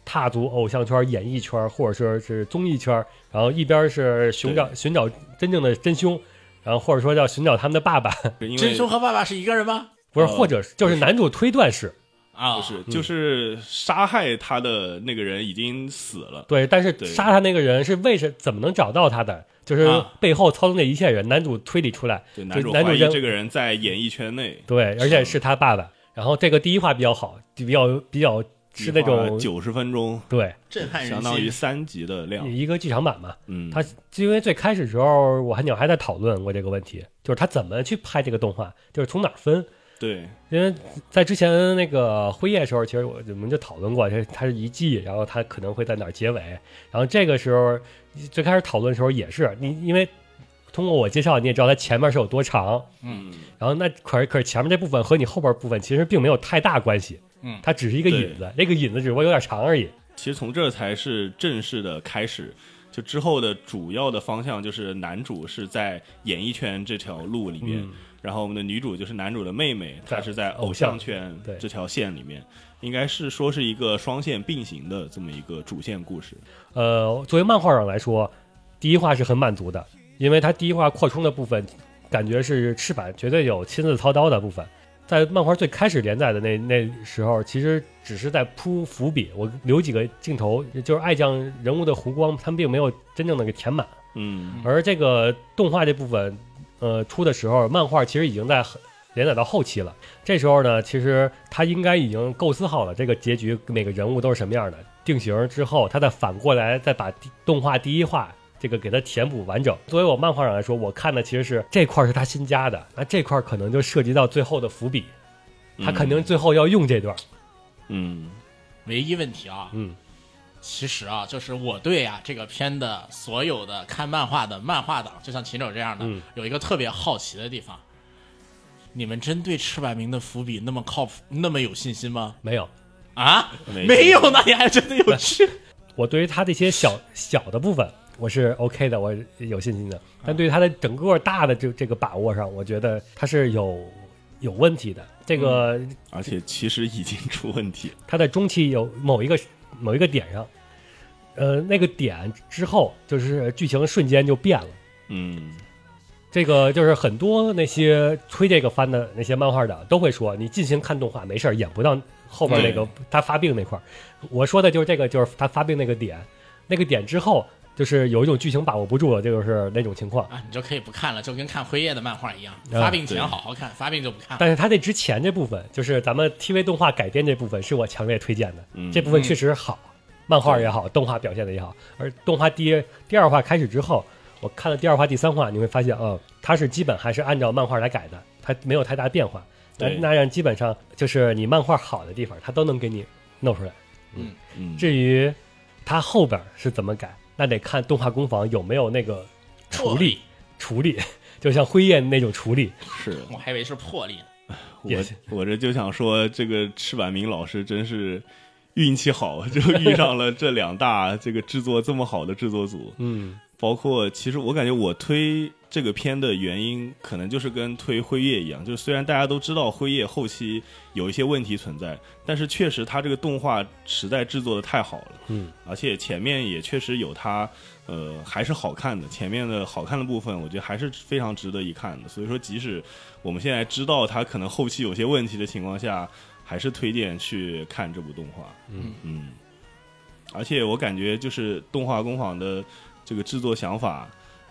踏足偶像圈、演艺圈，或者说是综艺圈，然后一边是寻找寻找真正的真凶，然后或者说要寻找他们的爸爸，真凶和爸爸是一个人吗？不是，呃或者就是男主推断是啊，不是，就是杀害他的那个人已经死了，对，但是杀他那个人是为什怎么能找到他的？就是啊。背后操纵这一切人，男主推理出来，对，男主男主认怀疑这个人在演艺圈内。对，而且是他爸爸。然后这个第一话比较好，比较比较是那种九十分钟，对。震撼人相当于。三集的量，一个剧场版嘛。嗯，他因为最开始时候，我和鸟还在讨论过这个问题，就是他怎么去拍这个动画，就是从哪儿分。对，因为在之前那个辉夜的时候，其实我我们就讨论过，这它是一季，然后它可能会在哪儿结尾。然后这个时候最开始讨论的时候也是你，因为通过我介绍，你也知道它前面是有多长，嗯，然后那可是可是前面这部分和你后边部分其实并没有太大关系，嗯它只是一个引子，那个引子只不过有点长而已。其实从这才是正式的开始。就之后的主要的方向就是男主是在演艺圈这条路里面，嗯然后我们的女主就是男主的妹妹，她是在偶偶像像圈对这条线里面，应该是说是一个双线并行的这么一个主线故事。呃，作为漫画上来说，第一话是很满足的，因为它第一话扩充的部分，感觉是赤坂绝对有亲自操刀的部分。在漫画最开始连载的那那时候，其实只是在铺伏笔，我留几个镜头，就是爱将人物的弧光，他们并没有真正的给填满。嗯而这个动画这部分，呃，出的时候，漫画其实已经在连载到后期了。这时候呢，其实他应该已经构思好了这个结局，每个人物都是什么样的。定型之后，他再反过来再把动画第一话这个给它填补完整。作为我漫画上来说，我看的其实是这块是他新加的，那这块可能就涉及到最后的伏笔，他肯定最后要用这段。嗯唯一问题啊，嗯，其实啊，就是我对啊这个片的所有的看漫画的漫画党，就像秦九这样的，嗯有一个特别好奇的地方。你们真对赤坂明的伏笔那么靠谱、那么有信心吗？没有。啊，没没有呢，你还真的有去？我对于他这些小小的部分，我是 OK 的，我有信心的。但对于他的整个大的这这个把握上，我觉得他是有有问题的。这个而且其实已经出问题。他在中期有某一个某一个点上，呃，那个点之后就是剧情瞬间就变了。嗯这个就是很多那些推这个番的那些漫画的都会说，你进行看动画没事儿，演不到后边那个他发病那块儿。我说的就是这个，就是他发病那个点，那个点之后就是有一种剧情把握不住了，这就是那种情况。啊，你就可以不看了，就跟看辉夜的漫画一样，啊发病前好好看，发病就不看了。但是他这之前这部分，就是咱们 TV 动画改编这部分，是我强烈推荐的。嗯这部分确实好，漫画也好，动画表现的也好。而动画第第二话开始之后，我看了第二话、第三话，你会发现，哦，它是基本还是按照漫画来改的，它没有太大变化。那对那样基本上就是你漫画好的地方，它都能给你弄出来。嗯，至于它后边是怎么改，那得看动画工坊有没有那个处理处理，就像辉夜那种处理。是我还以为是魄力呢。也我我这就想说，这个赤坂明老师真是运气好，就遇上了这两大这个制作这么好的制作组。嗯包括其实我感觉我推这个片的原因，可能就是跟推辉夜一样，就是虽然大家都知道辉夜后期有一些问题存在，但是确实它这个动画实在制作的太好了，嗯，而且前面也确实有它，呃，还是好看的，前面的好看的部分，我觉得还是非常值得一看的。所以说，即使我们现在知道它可能后期有些问题的情况下，还是推荐去看这部动画。嗯嗯，而且我感觉就是动画工坊的这个制作想法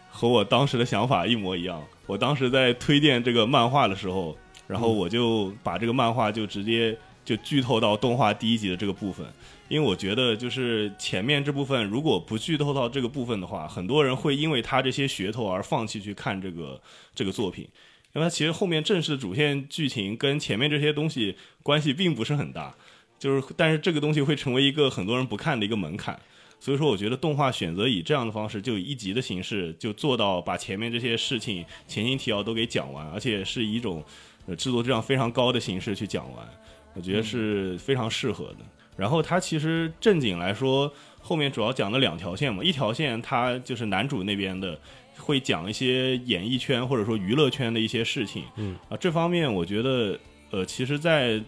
和我当时的想法一模一样。我当时在推荐这个漫画的时候，然后我就把这个漫画就直接就剧透到动画第一集的这个部分，因为我觉得就是前面这部分如果不剧透到这个部分的话，很多人会因为他这些噱头而放弃去看这个这个作品。因为它其实后面正式的主线剧情跟前面这些东西关系并不是很大，就是但是这个东西会成为一个很多人不看的一个门槛，所以说我觉得动画选择以这样的方式，就以一集的形式就做到把前面这些事情前情提要都给讲完，而且是以一种呃制作质量非常高的形式去讲完，我觉得是非常适合的。然后它其实正经来说，后面主要讲了两条线嘛，一条线它就是男主那边的。会讲一些演艺圈或者说娱乐圈的一些事情，嗯啊，这方面我觉得，呃，其实，在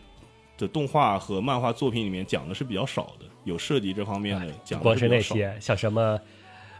的动画和漫画作品里面讲的是比较少的，有涉及这方面的讲的光是那些，像什么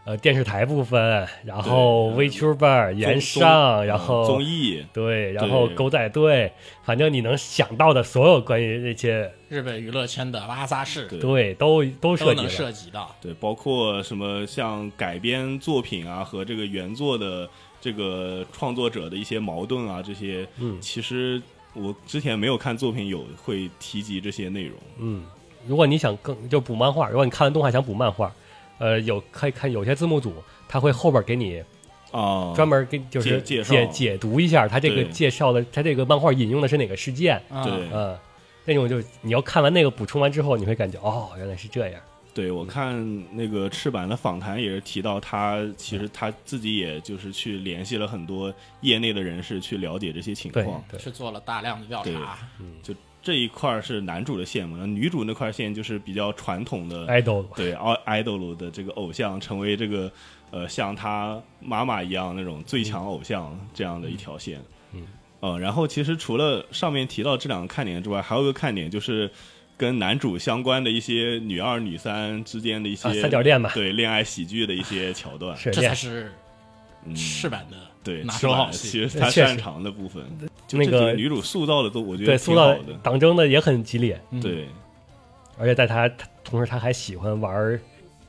呃电视台部分，然后对 VTuber、延综上，然嗯后综艺，对，然后狗仔队，反正你能想到的所有关于那些，日本娱乐圈的拉萨市对对，都都都能涉及了。涉及到。对，包括什么像改编作品啊和这个原作的这个创作者的一些矛盾啊，这些，嗯其实我之前没有看作品有会提及这些内容，嗯，如果你想更就补漫画，如果你看完动画想补漫画，呃，有可以看有些字幕组他会后边给你啊，专门给就是介介绍。解解读一下他这个介绍的，他这个漫画引用的是哪个事件，啊。对嗯，那种就你要看完那个补充完之后，你会感觉哦，原来是这样，对，我看那个赤坂的访谈也是提到，他其实他自己也就是去联系了很多业内的人士去了解这些情况。对，是做了大量的调对查。就这一块儿是男主的线嘛，那女主那块线就是比较传统的，idol。对爱 idol 的这个偶像，成为这个呃像他妈妈一样那种最强偶像这样的一条线。嗯，呃，然后其实除了上面提到这两个看点之外，还有一个看点就是跟男主相关的一些女二、女三之间的一些、啊三角恋吧对恋爱喜剧的一些桥段。这才是嗯，赤版的对，拿手好戏。其实他擅长的部分，就那个女主塑造的都我觉得对塑造。党争的也很激烈，嗯对，而且在他他同时他还喜欢玩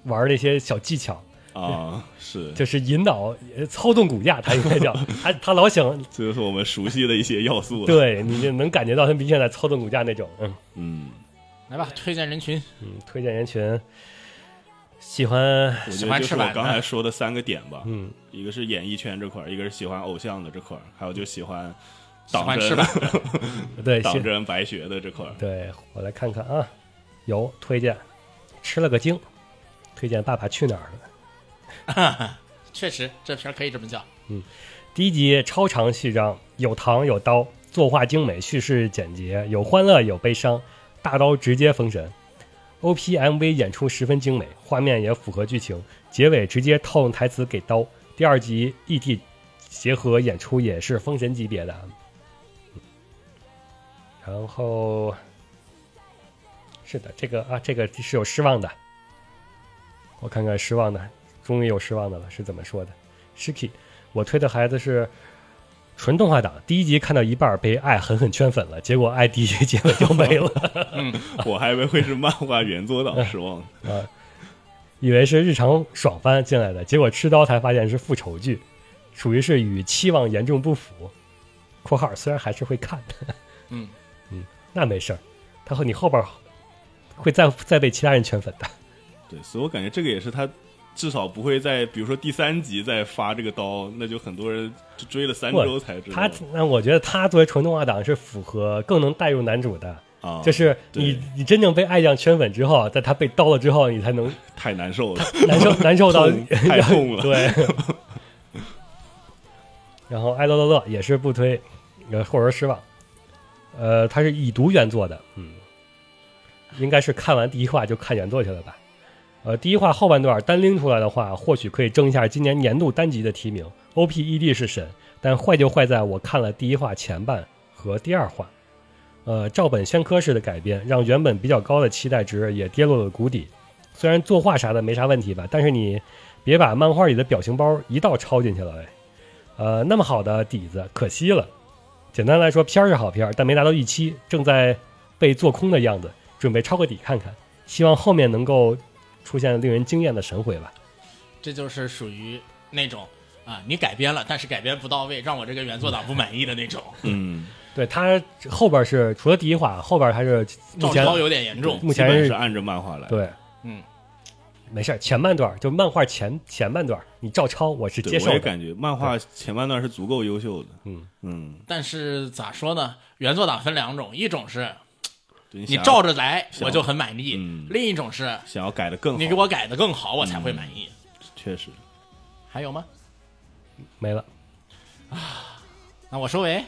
玩那些小技巧，啊，是，就是引导呃操纵骨架，他应该叫 他他老想这就是我们熟悉的一些要素。对你就能感觉到他明显在操纵骨架那种，嗯嗯，来吧，推荐人群，嗯，推荐人群喜欢喜欢赤坂的刚才说的三个点吧，嗯一个是演艺圈这块儿，一个是喜欢偶像的这块儿，还有就喜欢喜党争欢赤坂对 喜党争白学的这块儿。对我来看看啊，有推荐吃了个惊，推荐《爸爸去哪儿了》。确实这片儿可以这么叫。嗯第一集超长序章，有糖有刀，作画精美，叙事简洁，有欢乐有悲伤，大刀直接封神。OPMV 演出十分精美，画面也符合剧情，结尾直接套用台词给刀。第二集 ED 结合演出也是封神级别的。然后是的，这个啊，这个是有失望的。我看看失望的，终于有失望的了，是怎么说的？Shiki，我推的孩子是纯动画党，第一集看到一半被爱狠狠圈粉了，结果爱第一集结尾就没了。我还以为会是漫画原作党，失望。啊，以为是日常爽番进来的，结果吃刀才发现是复仇剧，属于是与期望严重不符。（括号虽然还是会看的，嗯 嗯，那没事儿，他和你后边会再再被其他人圈粉的。对，所以我感觉这个也是他至少不会在比如说第三集再发这个刀，那就很多人就追了三周才知道。他那我觉得他作为纯动画党是符合更能带入男主的，啊，就是你你真正被爱酱圈粉之后，在他被刀了之后，你才能太难受了，难受 难受到痛太痛了。对。然后爱乐乐乐也是不推，呃，或者失望。呃，他是已读原作的，嗯，应该是看完第一话就看原作去了吧。呃，第一话后半段单拎出来的话，或许可以争一下今年年度单集的提名。OPED 是神，但坏就坏在我看了第一话前半和第二话，呃，照本宣科式的改编，让原本比较高的期待值也跌落了谷底。虽然作画啥的没啥问题吧，但是你别把漫画里的表情包一道抄进去了。呃，那么好的底子，可惜了。简单来说，片儿是好片儿，但没达到预期，正在被做空的样子，准备抄个底看看，希望后面能够出现令人惊艳的神回吧。这就是属于那种啊，你改编了，但是改编不到位，让我这个原作党不满意的那种，嗯，对他后边是除了第一话，后边还是目前照抄有点严重。目前是是按着漫画来。对，嗯，没事儿，前半段就漫画前前半段你照抄，我是，接受的。我也感觉漫画前半段是足够优秀的。嗯嗯，但是咋说呢？原作党分两种，一种是对你想照着来，我就很满意；嗯另一种是想要改的更好，你给我改的更好，我才会满意。确实还有吗？没了啊。那我收尾。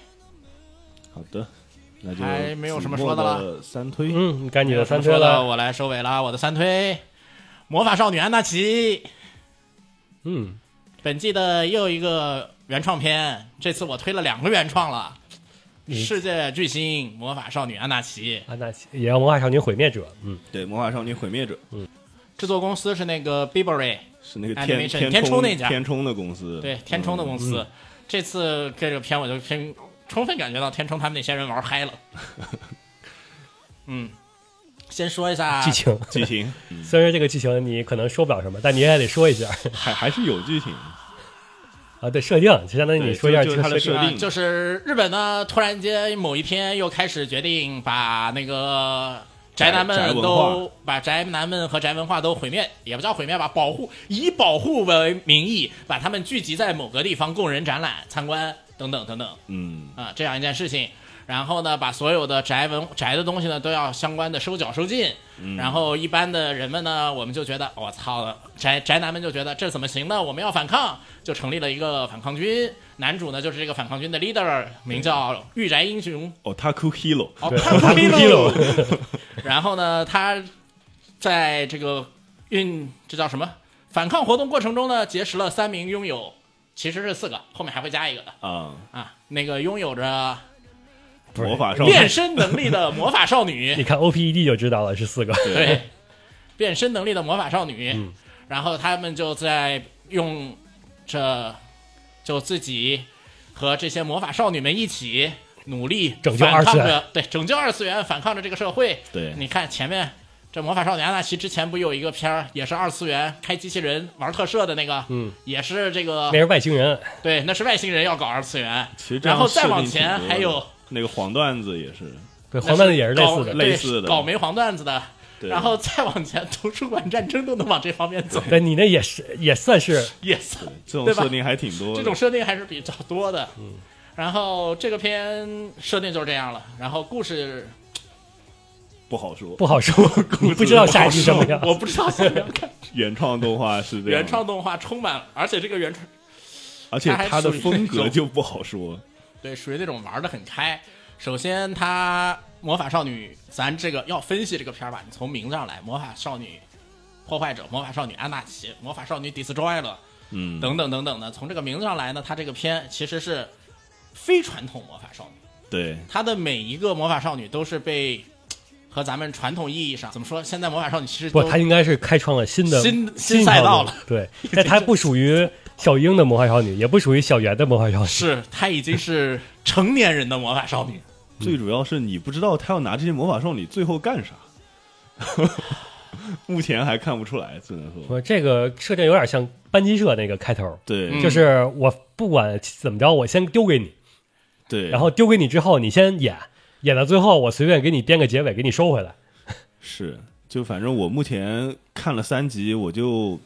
好的，那就还没有什么说的了三推，嗯，该你的三推了。我来收尾了。我的三推，《魔法少女安娜奇》。嗯，本季的又一个原创片，这次我推了两个原创了，你世界巨星《魔法少女安娜奇安娜奇也叫魔法少女毁灭者。嗯，对，魔法少女毁灭者》，嗯。制作公司是那个 b i b e r y 是那个天天冲那家。天冲的公司，对，天冲的公司。这次这个片我就偏充分感觉到天冲他们那些人玩嗨了。嗯，先说一下剧情剧情。嗯。虽然这个剧情你可能说不了什么，但你也得说一下。还还是有剧情，啊。对，设定就相当于你说一下就就是它的设定就是日本呢，突然间某一天又开始决定把那个宅男们都化把宅男们和宅文化都毁灭，也不叫毁灭吧，保护以保护为名义，把他们聚集在某个地方供人展览、参观等等等等嗯，啊，这样一件事情。然后呢，把所有的宅文宅的东西呢都要相关的收缴收进。然后一般的人们呢，我们就觉得我操，宅宅男们就觉得这怎么行呢？我们要反抗，就成立了一个反抗军。男主呢就是这个反抗军的 leader，名叫御宅英雄。哦，Taku Hero，哦，对他他逼逼喽喽。然后呢，他在这个运这叫什么反抗活动过程中呢，结识了三名拥有，其实是四个，后面还会加一个的啊，啊。那个拥有着魔法少女，变身能力的魔法少女 你，看 OPED 就知道了，是四个。对，变身能力的魔法少女。嗯然后他们就在用这，就自己和这些魔法少女们一起努力拯救二次元，对，拯救二次元，反抗着这个社会。对，你看前面这魔法少女安娜奇之前不有一个片儿，也是二次元开机器人玩特摄的那个，嗯，也是这个那是外星人，对，那是外星人要搞二次元，然后再往前还有那个黄段子也是，对，黄段子也是类似的。类似的搞没黄段子的，然后再往前，图书馆战争都能往这方面走对你那也是也算是，yes，这种设定还挺多的，这种设定还是比较多的。嗯，然后这个片设定就是这样了，然后故事不好说。不好说，你不知道下一句什么样。我不知道想不想看。原创动画是这样，原创，动画充满，而且这个原创而且它的风格就不好说。对属于那种玩的很开。首先，它魔法少女，咱这个要分析这个片儿吧，你从名字上来，魔法少女破坏者、魔法少女安娜奇、魔法少女 destroy 了。嗯，等等等等的，从这个名字上来呢，它这个片其实是非传统魔法少女，对，它的每一个魔法少女都是被和咱们传统意义上怎么说？现在魔法少女其实不，都他应该是开创了新的新新新赛道了。对，但他不属于小樱的魔法少女，也不属于小圆的魔法少女。是她已经是成年人的魔法少女，最主要是你不知道她要拿这些魔法少女最后干啥，目前还看不出来，只能说。我这个设定有点像班级社那个开头，对。嗯。就是我不管怎么着，我先丢给你，对，然后丢给你之后，你先演，演到最后，我随便给你编个结尾，给你收回来。是。就反正我目前看了三集，我就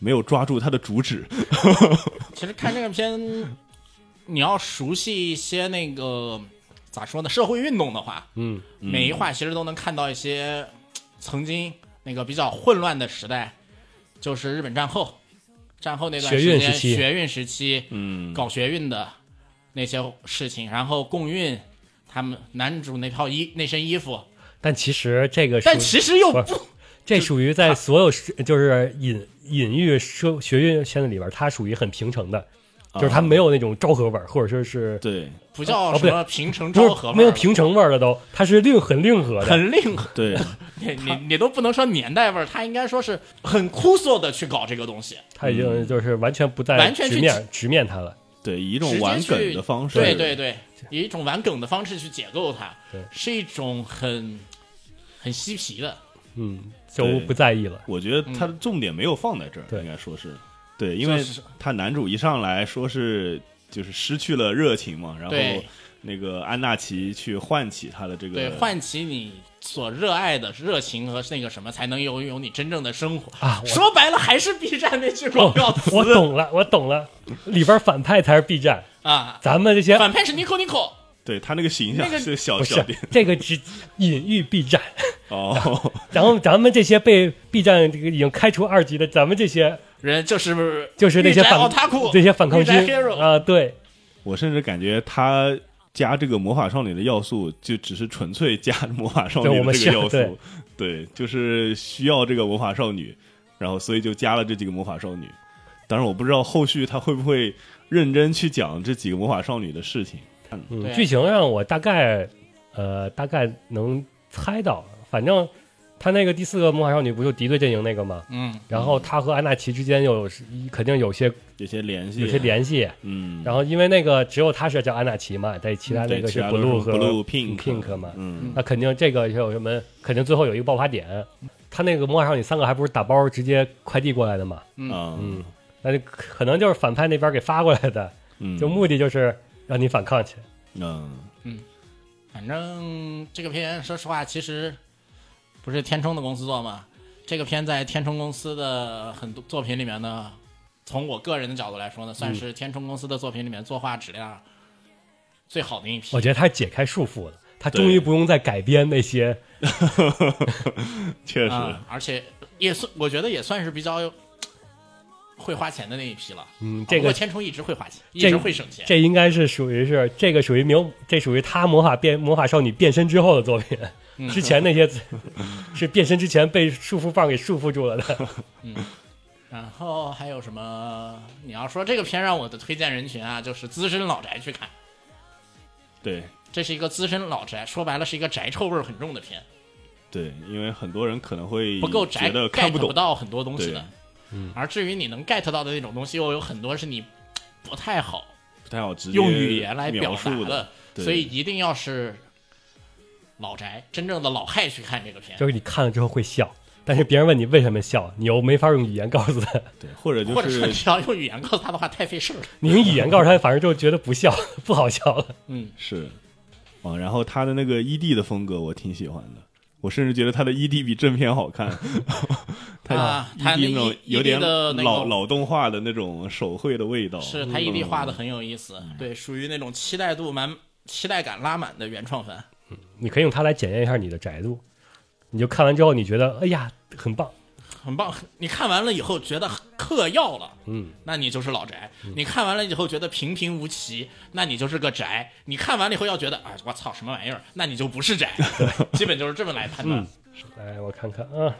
没有抓住它的主旨。其实看这个片，你要熟悉一些那个咋说呢，社会运动的话，嗯，每一话其实都能看到一些曾经那个比较混乱的时代，就是日本战后，战后那段时间学运时期。嗯，搞学运的那些事情，然后共运他们男主那套衣那身衣服，但其实这个但其实又不不这属于在所有是就是隐隐喻社学院圈子里边，它属于很平成的，就是它没有那种昭和味儿，或者说是对不叫什么平成昭和味儿没有平成味儿了都，它是令很令和的。很令和。对，你你你都不能说年代味儿，它应该说是很枯涩的去搞这个东西。它已经就是完全不再完全去直面直面它了。对，以一种玩梗的方式，对对对，以一种玩梗的方式去解构它对，是一种很很嬉皮的。嗯，就对不在意了。我觉得他的重点没有放在这儿，对。应该说是。对，因为他男主一上来说是就是失去了热情嘛，然后那个安纳奇去唤起他的这个对，唤起你所热爱的热情和那个什么，才能拥有你真正的生活。啊我说白了，还是 B 站那句广告词、我懂了，我懂了，里边反派才是 B 站，啊。咱们这些反派是 Nico Nico，对他那个形象是小小点。这个只隐喻 B 站，哦，然后咱们这些被 B 站这个已经开除二级的，咱们这些人就是就是那些反奥塔库，这些反抗军啊，对，我甚至感觉他加这个魔法少女的要素，就只是纯粹加魔法少女的这个要素，对，就是需要这个魔法少女，然后所以就加了这几个魔法少女。当然，我不知道后续他会不会认真去讲这几个魔法少女的事情。嗯，剧情上我大概呃大概能猜到，反正他那个第四个魔法少女不就敌对阵营那个吗？嗯，然后他和安娜奇之间又有肯定有些有些联系，有些联系，嗯，然后因为那个只有他是叫安娜奇嘛，在其他那对个是 blue 和 blue pink pink 嘛，嗯，那肯定这个有什么？肯定最后有一个爆发点。他那个魔法少女三个还不是打包直接快递过来的嘛？嗯。啊，嗯，那就可能就是反派那边给发过来的，嗯，就目的就是让你反抗去。嗯嗯，反正这个片说实话，其实不是天冲的公司做嘛？这个片在天冲公司的很多作品里面呢，从我个人的角度来说呢，算是天冲公司的作品里面作画质量最好的一批。我觉得他解开束缚了，他终于不用再改编那些 确实，啊，而且也算，我觉得也算是比较会花钱的那一批了。嗯，这个千冲一直会花钱，一直会省钱。这应该是属于是这个属于魔，这属于他魔法变魔法少女变身之后的作品。嗯之前那些 是变身之前被束缚棒给束缚住了的。嗯然后还有什么？你要说这个片让我的推荐人群啊，就是资深老宅去看。对这是一个资深老宅，说白了是一个宅臭味很重的片，对，因为很多人可能会不够宅觉得看不懂，到很多东西的。嗯，而至于你能 get 到的那种东西，又有很多是你 不太好不太好直接用语言来表述达的，对所以一定要是老宅真正的老害去看这个片，就是你看了之后会笑，但是别人问你为什么笑，你又没法用语言告诉他。对，或者就或者说你是要用语言告诉他的话，太费事了。你用语言告诉他，反正就觉得不笑，不好笑了。嗯，是啊，然后他的那个 ED 的风格我挺喜欢的，我甚至觉得他的 ED 比正片好看。他啊他那那种有点老老动画的那种手绘的味道，是他 ED 画的很有意思，嗯对，属于那种期待度满、期待感拉满的原创番。你可以用它来检验一下你的宅度。你就看完之后，你觉得哎呀很棒，很棒。你看完了以后觉得嗑药了，嗯，那你就是老宅；你看完了以后觉得平平无奇，那你就是个宅；你看完了以后要觉得啊，我操，什么玩意儿，那你就不是宅。基本就是这么来判断。来我看看啊，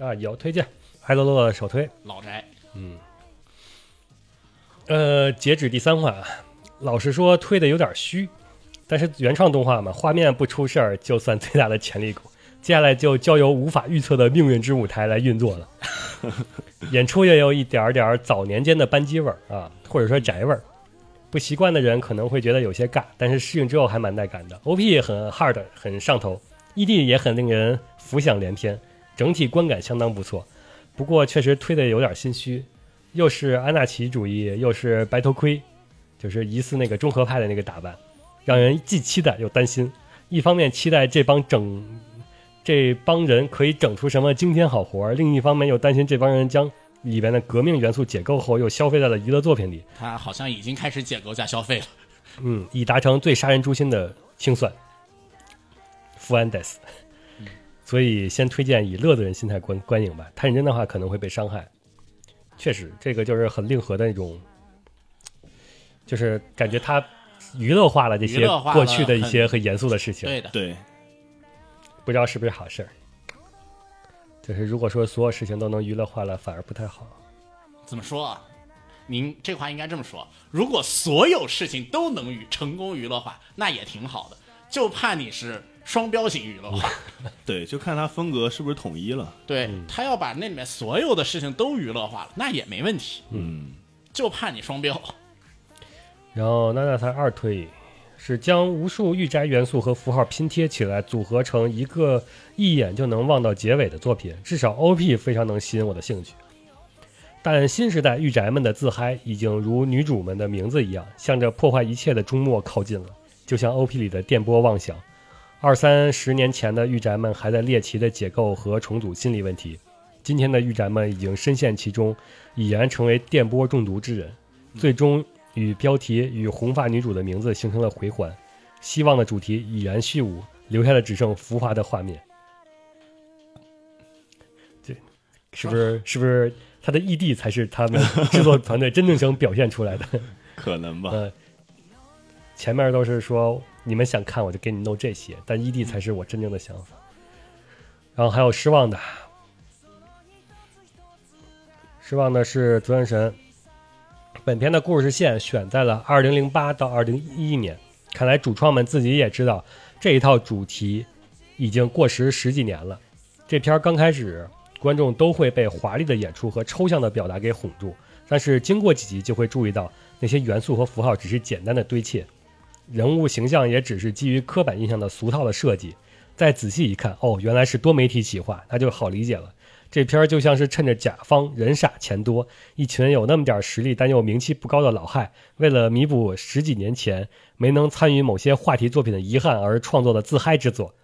这儿有推荐，海洛洛首推。老宅，嗯呃，截止第三话，老实说推的有点虚，但是原创动画嘛，画面不出事儿就算最大的潜力股。接下来就交由无法预测的命运之舞台来运作了。演出也有一点点儿早年间的班机味儿啊，或者说宅味儿。不习惯的人可能会觉得有些尬，但是适应之后还蛮带感的。OP 也很 hard，很上头，ED 也很令人浮想联翩，整体观感相当不错。不过确实推的有点心虚，又是安纳奇主义，又是白头盔，就是疑似那个中和派的那个打扮，让人既期待又担心。一方面期待这帮整这帮人可以整出什么惊天好活，另一方面又担心这帮人将里边的革命元素解构后又消费在了娱乐作品里，他好像已经开始解构加消费了。嗯，以达成最杀人诛心的清算。福安德斯，所以先推荐以乐的人心态观观影吧，太认真的话可能会被伤害。确实，这个就是很令和的那种，就是感觉他娱乐化了这些娱乐化了过去的一些很严肃的事情，对的，对，不知道是不是好事儿。就是如果说所有事情都能娱乐化了，反而不太好。怎么说啊？您这话应该这么说：如果所有事情都能与成功娱乐化，那也挺好的。就怕你是双标型娱乐化。对，就看他风格是不是统一了。对他要把那里面所有的事情都娱乐化了，那也没问题。嗯，就怕你双标。然后娜娜才二推是将无数御宅元素和符号拼贴起来，组合成一个一眼就能望到结尾的作品。至少 OP 非常能吸引我的兴趣。但新时代御宅们的自嗨已经如女主们的名字一样，向着破坏一切的终末靠近了。就像 OP 里的电波妄想，二三十年前的御宅们还在猎奇的解构和重组心理问题，今天的御宅们已经深陷其中，已然成为电波中毒之人，最终与标题与红发女主的名字形成了回环。希望的主题已然虚无，留下的只剩浮华的画面。这是不是是不是他的异地才是他们制作团队真正想表现出来的？可能吧。呃，前面都是说你们想看我就给你弄这些，但 ED 才是我真正的想法。然后还有失望的，失望的是《责任神》。本片的故事线选在了2008到2011年，看来主创们自己也知道这一套主题已经过时十几年了。这片儿刚开始，观众都会被华丽的演出和抽象的表达给哄住，但是经过几集就会注意到那些元素和符号只是简单的堆砌，人物形象也只是基于刻板印象的俗套的设计。再仔细一看，哦，原来是多媒体企划，那就好理解了。这片儿就像是趁着甲方人傻钱多，一群有那么点实力但又名气不高的老害，为了弥补十几年前没能参与某些话题作品的遗憾而创作的自嗨之作。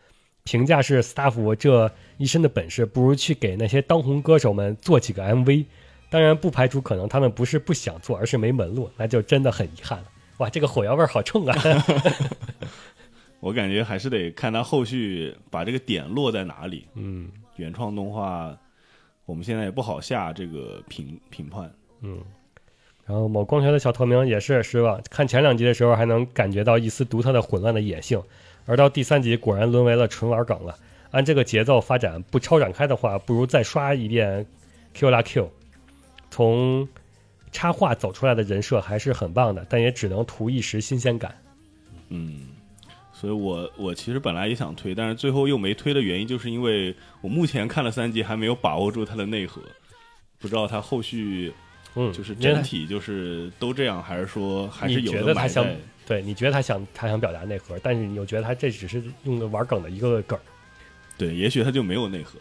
评价是 staff 这一身的本事，不如去给那些当红歌手们做几个 MV。当然，不排除可能他们不是不想做，而是没门路，那就真的很遗憾了。哇，这个火药味儿好冲啊！我感觉还是得看他后续把这个点落在哪里。嗯原创动画，我们现在也不好下这个评评判。嗯。然后某光学的小透明也是失望，看前两集的时候还能感觉到一丝独特的混乱的野性，而到第三集果然沦为了纯玩梗了。按这个节奏发展，不超展开的话，不如再刷一遍 Q 拉 Q。从插画走出来的人设还是很棒的，但也只能图一时新鲜感。嗯，所以我我其实本来也想推，但是最后又没推的原因，就是因为我目前看了三集，还没有把握住它的内核，不知道它后续嗯，就是整体就是都这样，还是说还是你有觉得他想的埋在。对，你觉得他想他想表达内核，但是你又觉得他这只是用的玩梗的一个梗儿，对，也许他就没有内核。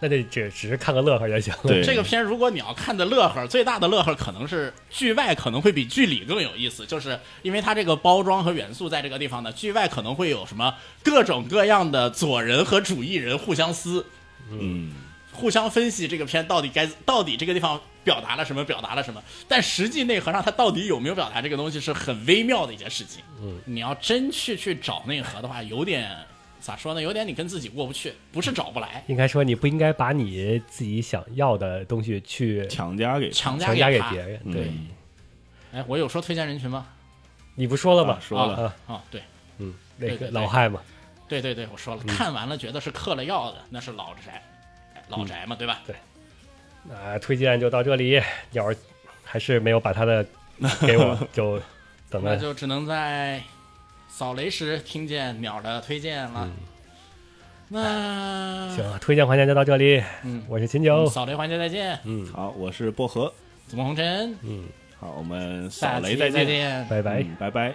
那这只只是看个乐呵就行了。对，这个片如果你要看的乐呵，最大的乐呵可能是剧外可能会比剧里更有意思，就是因为它这个包装和元素在这个地方呢，剧外可能会有什么各种各样的左人和主义人互相撕，嗯，互相分析这个片到底该到底这个地方表达了什么，表达了什么，但实际内核上它到底有没有表达这个东西是很微妙的一件事情。嗯，你要真去去找内核的话，有点咋说呢？有点你跟自己过不去，不是找不来，应该说你不应该把你自己想要的东西去强加给强强加给他别人。嗯对，哎，我有说推荐人群吗？你不说了吗啊？说了啊，啊，对。嗯，那个老害嘛，对对对，我说了，看完了觉得是嗑了药的，那是老宅，哎老宅嘛，对吧？对那推荐就到这里。要是还是没有把他的给我，就等着那就只能在扫雷时听见鸟的推荐了。那行，推荐环节就到这里。嗯我是秦九。扫雷环节再见，嗯好，我是薄荷。紫梦红尘，嗯，好，我们扫雷再见，见。拜拜。嗯拜拜。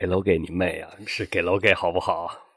给楼给你妹啊！是给楼给好不好？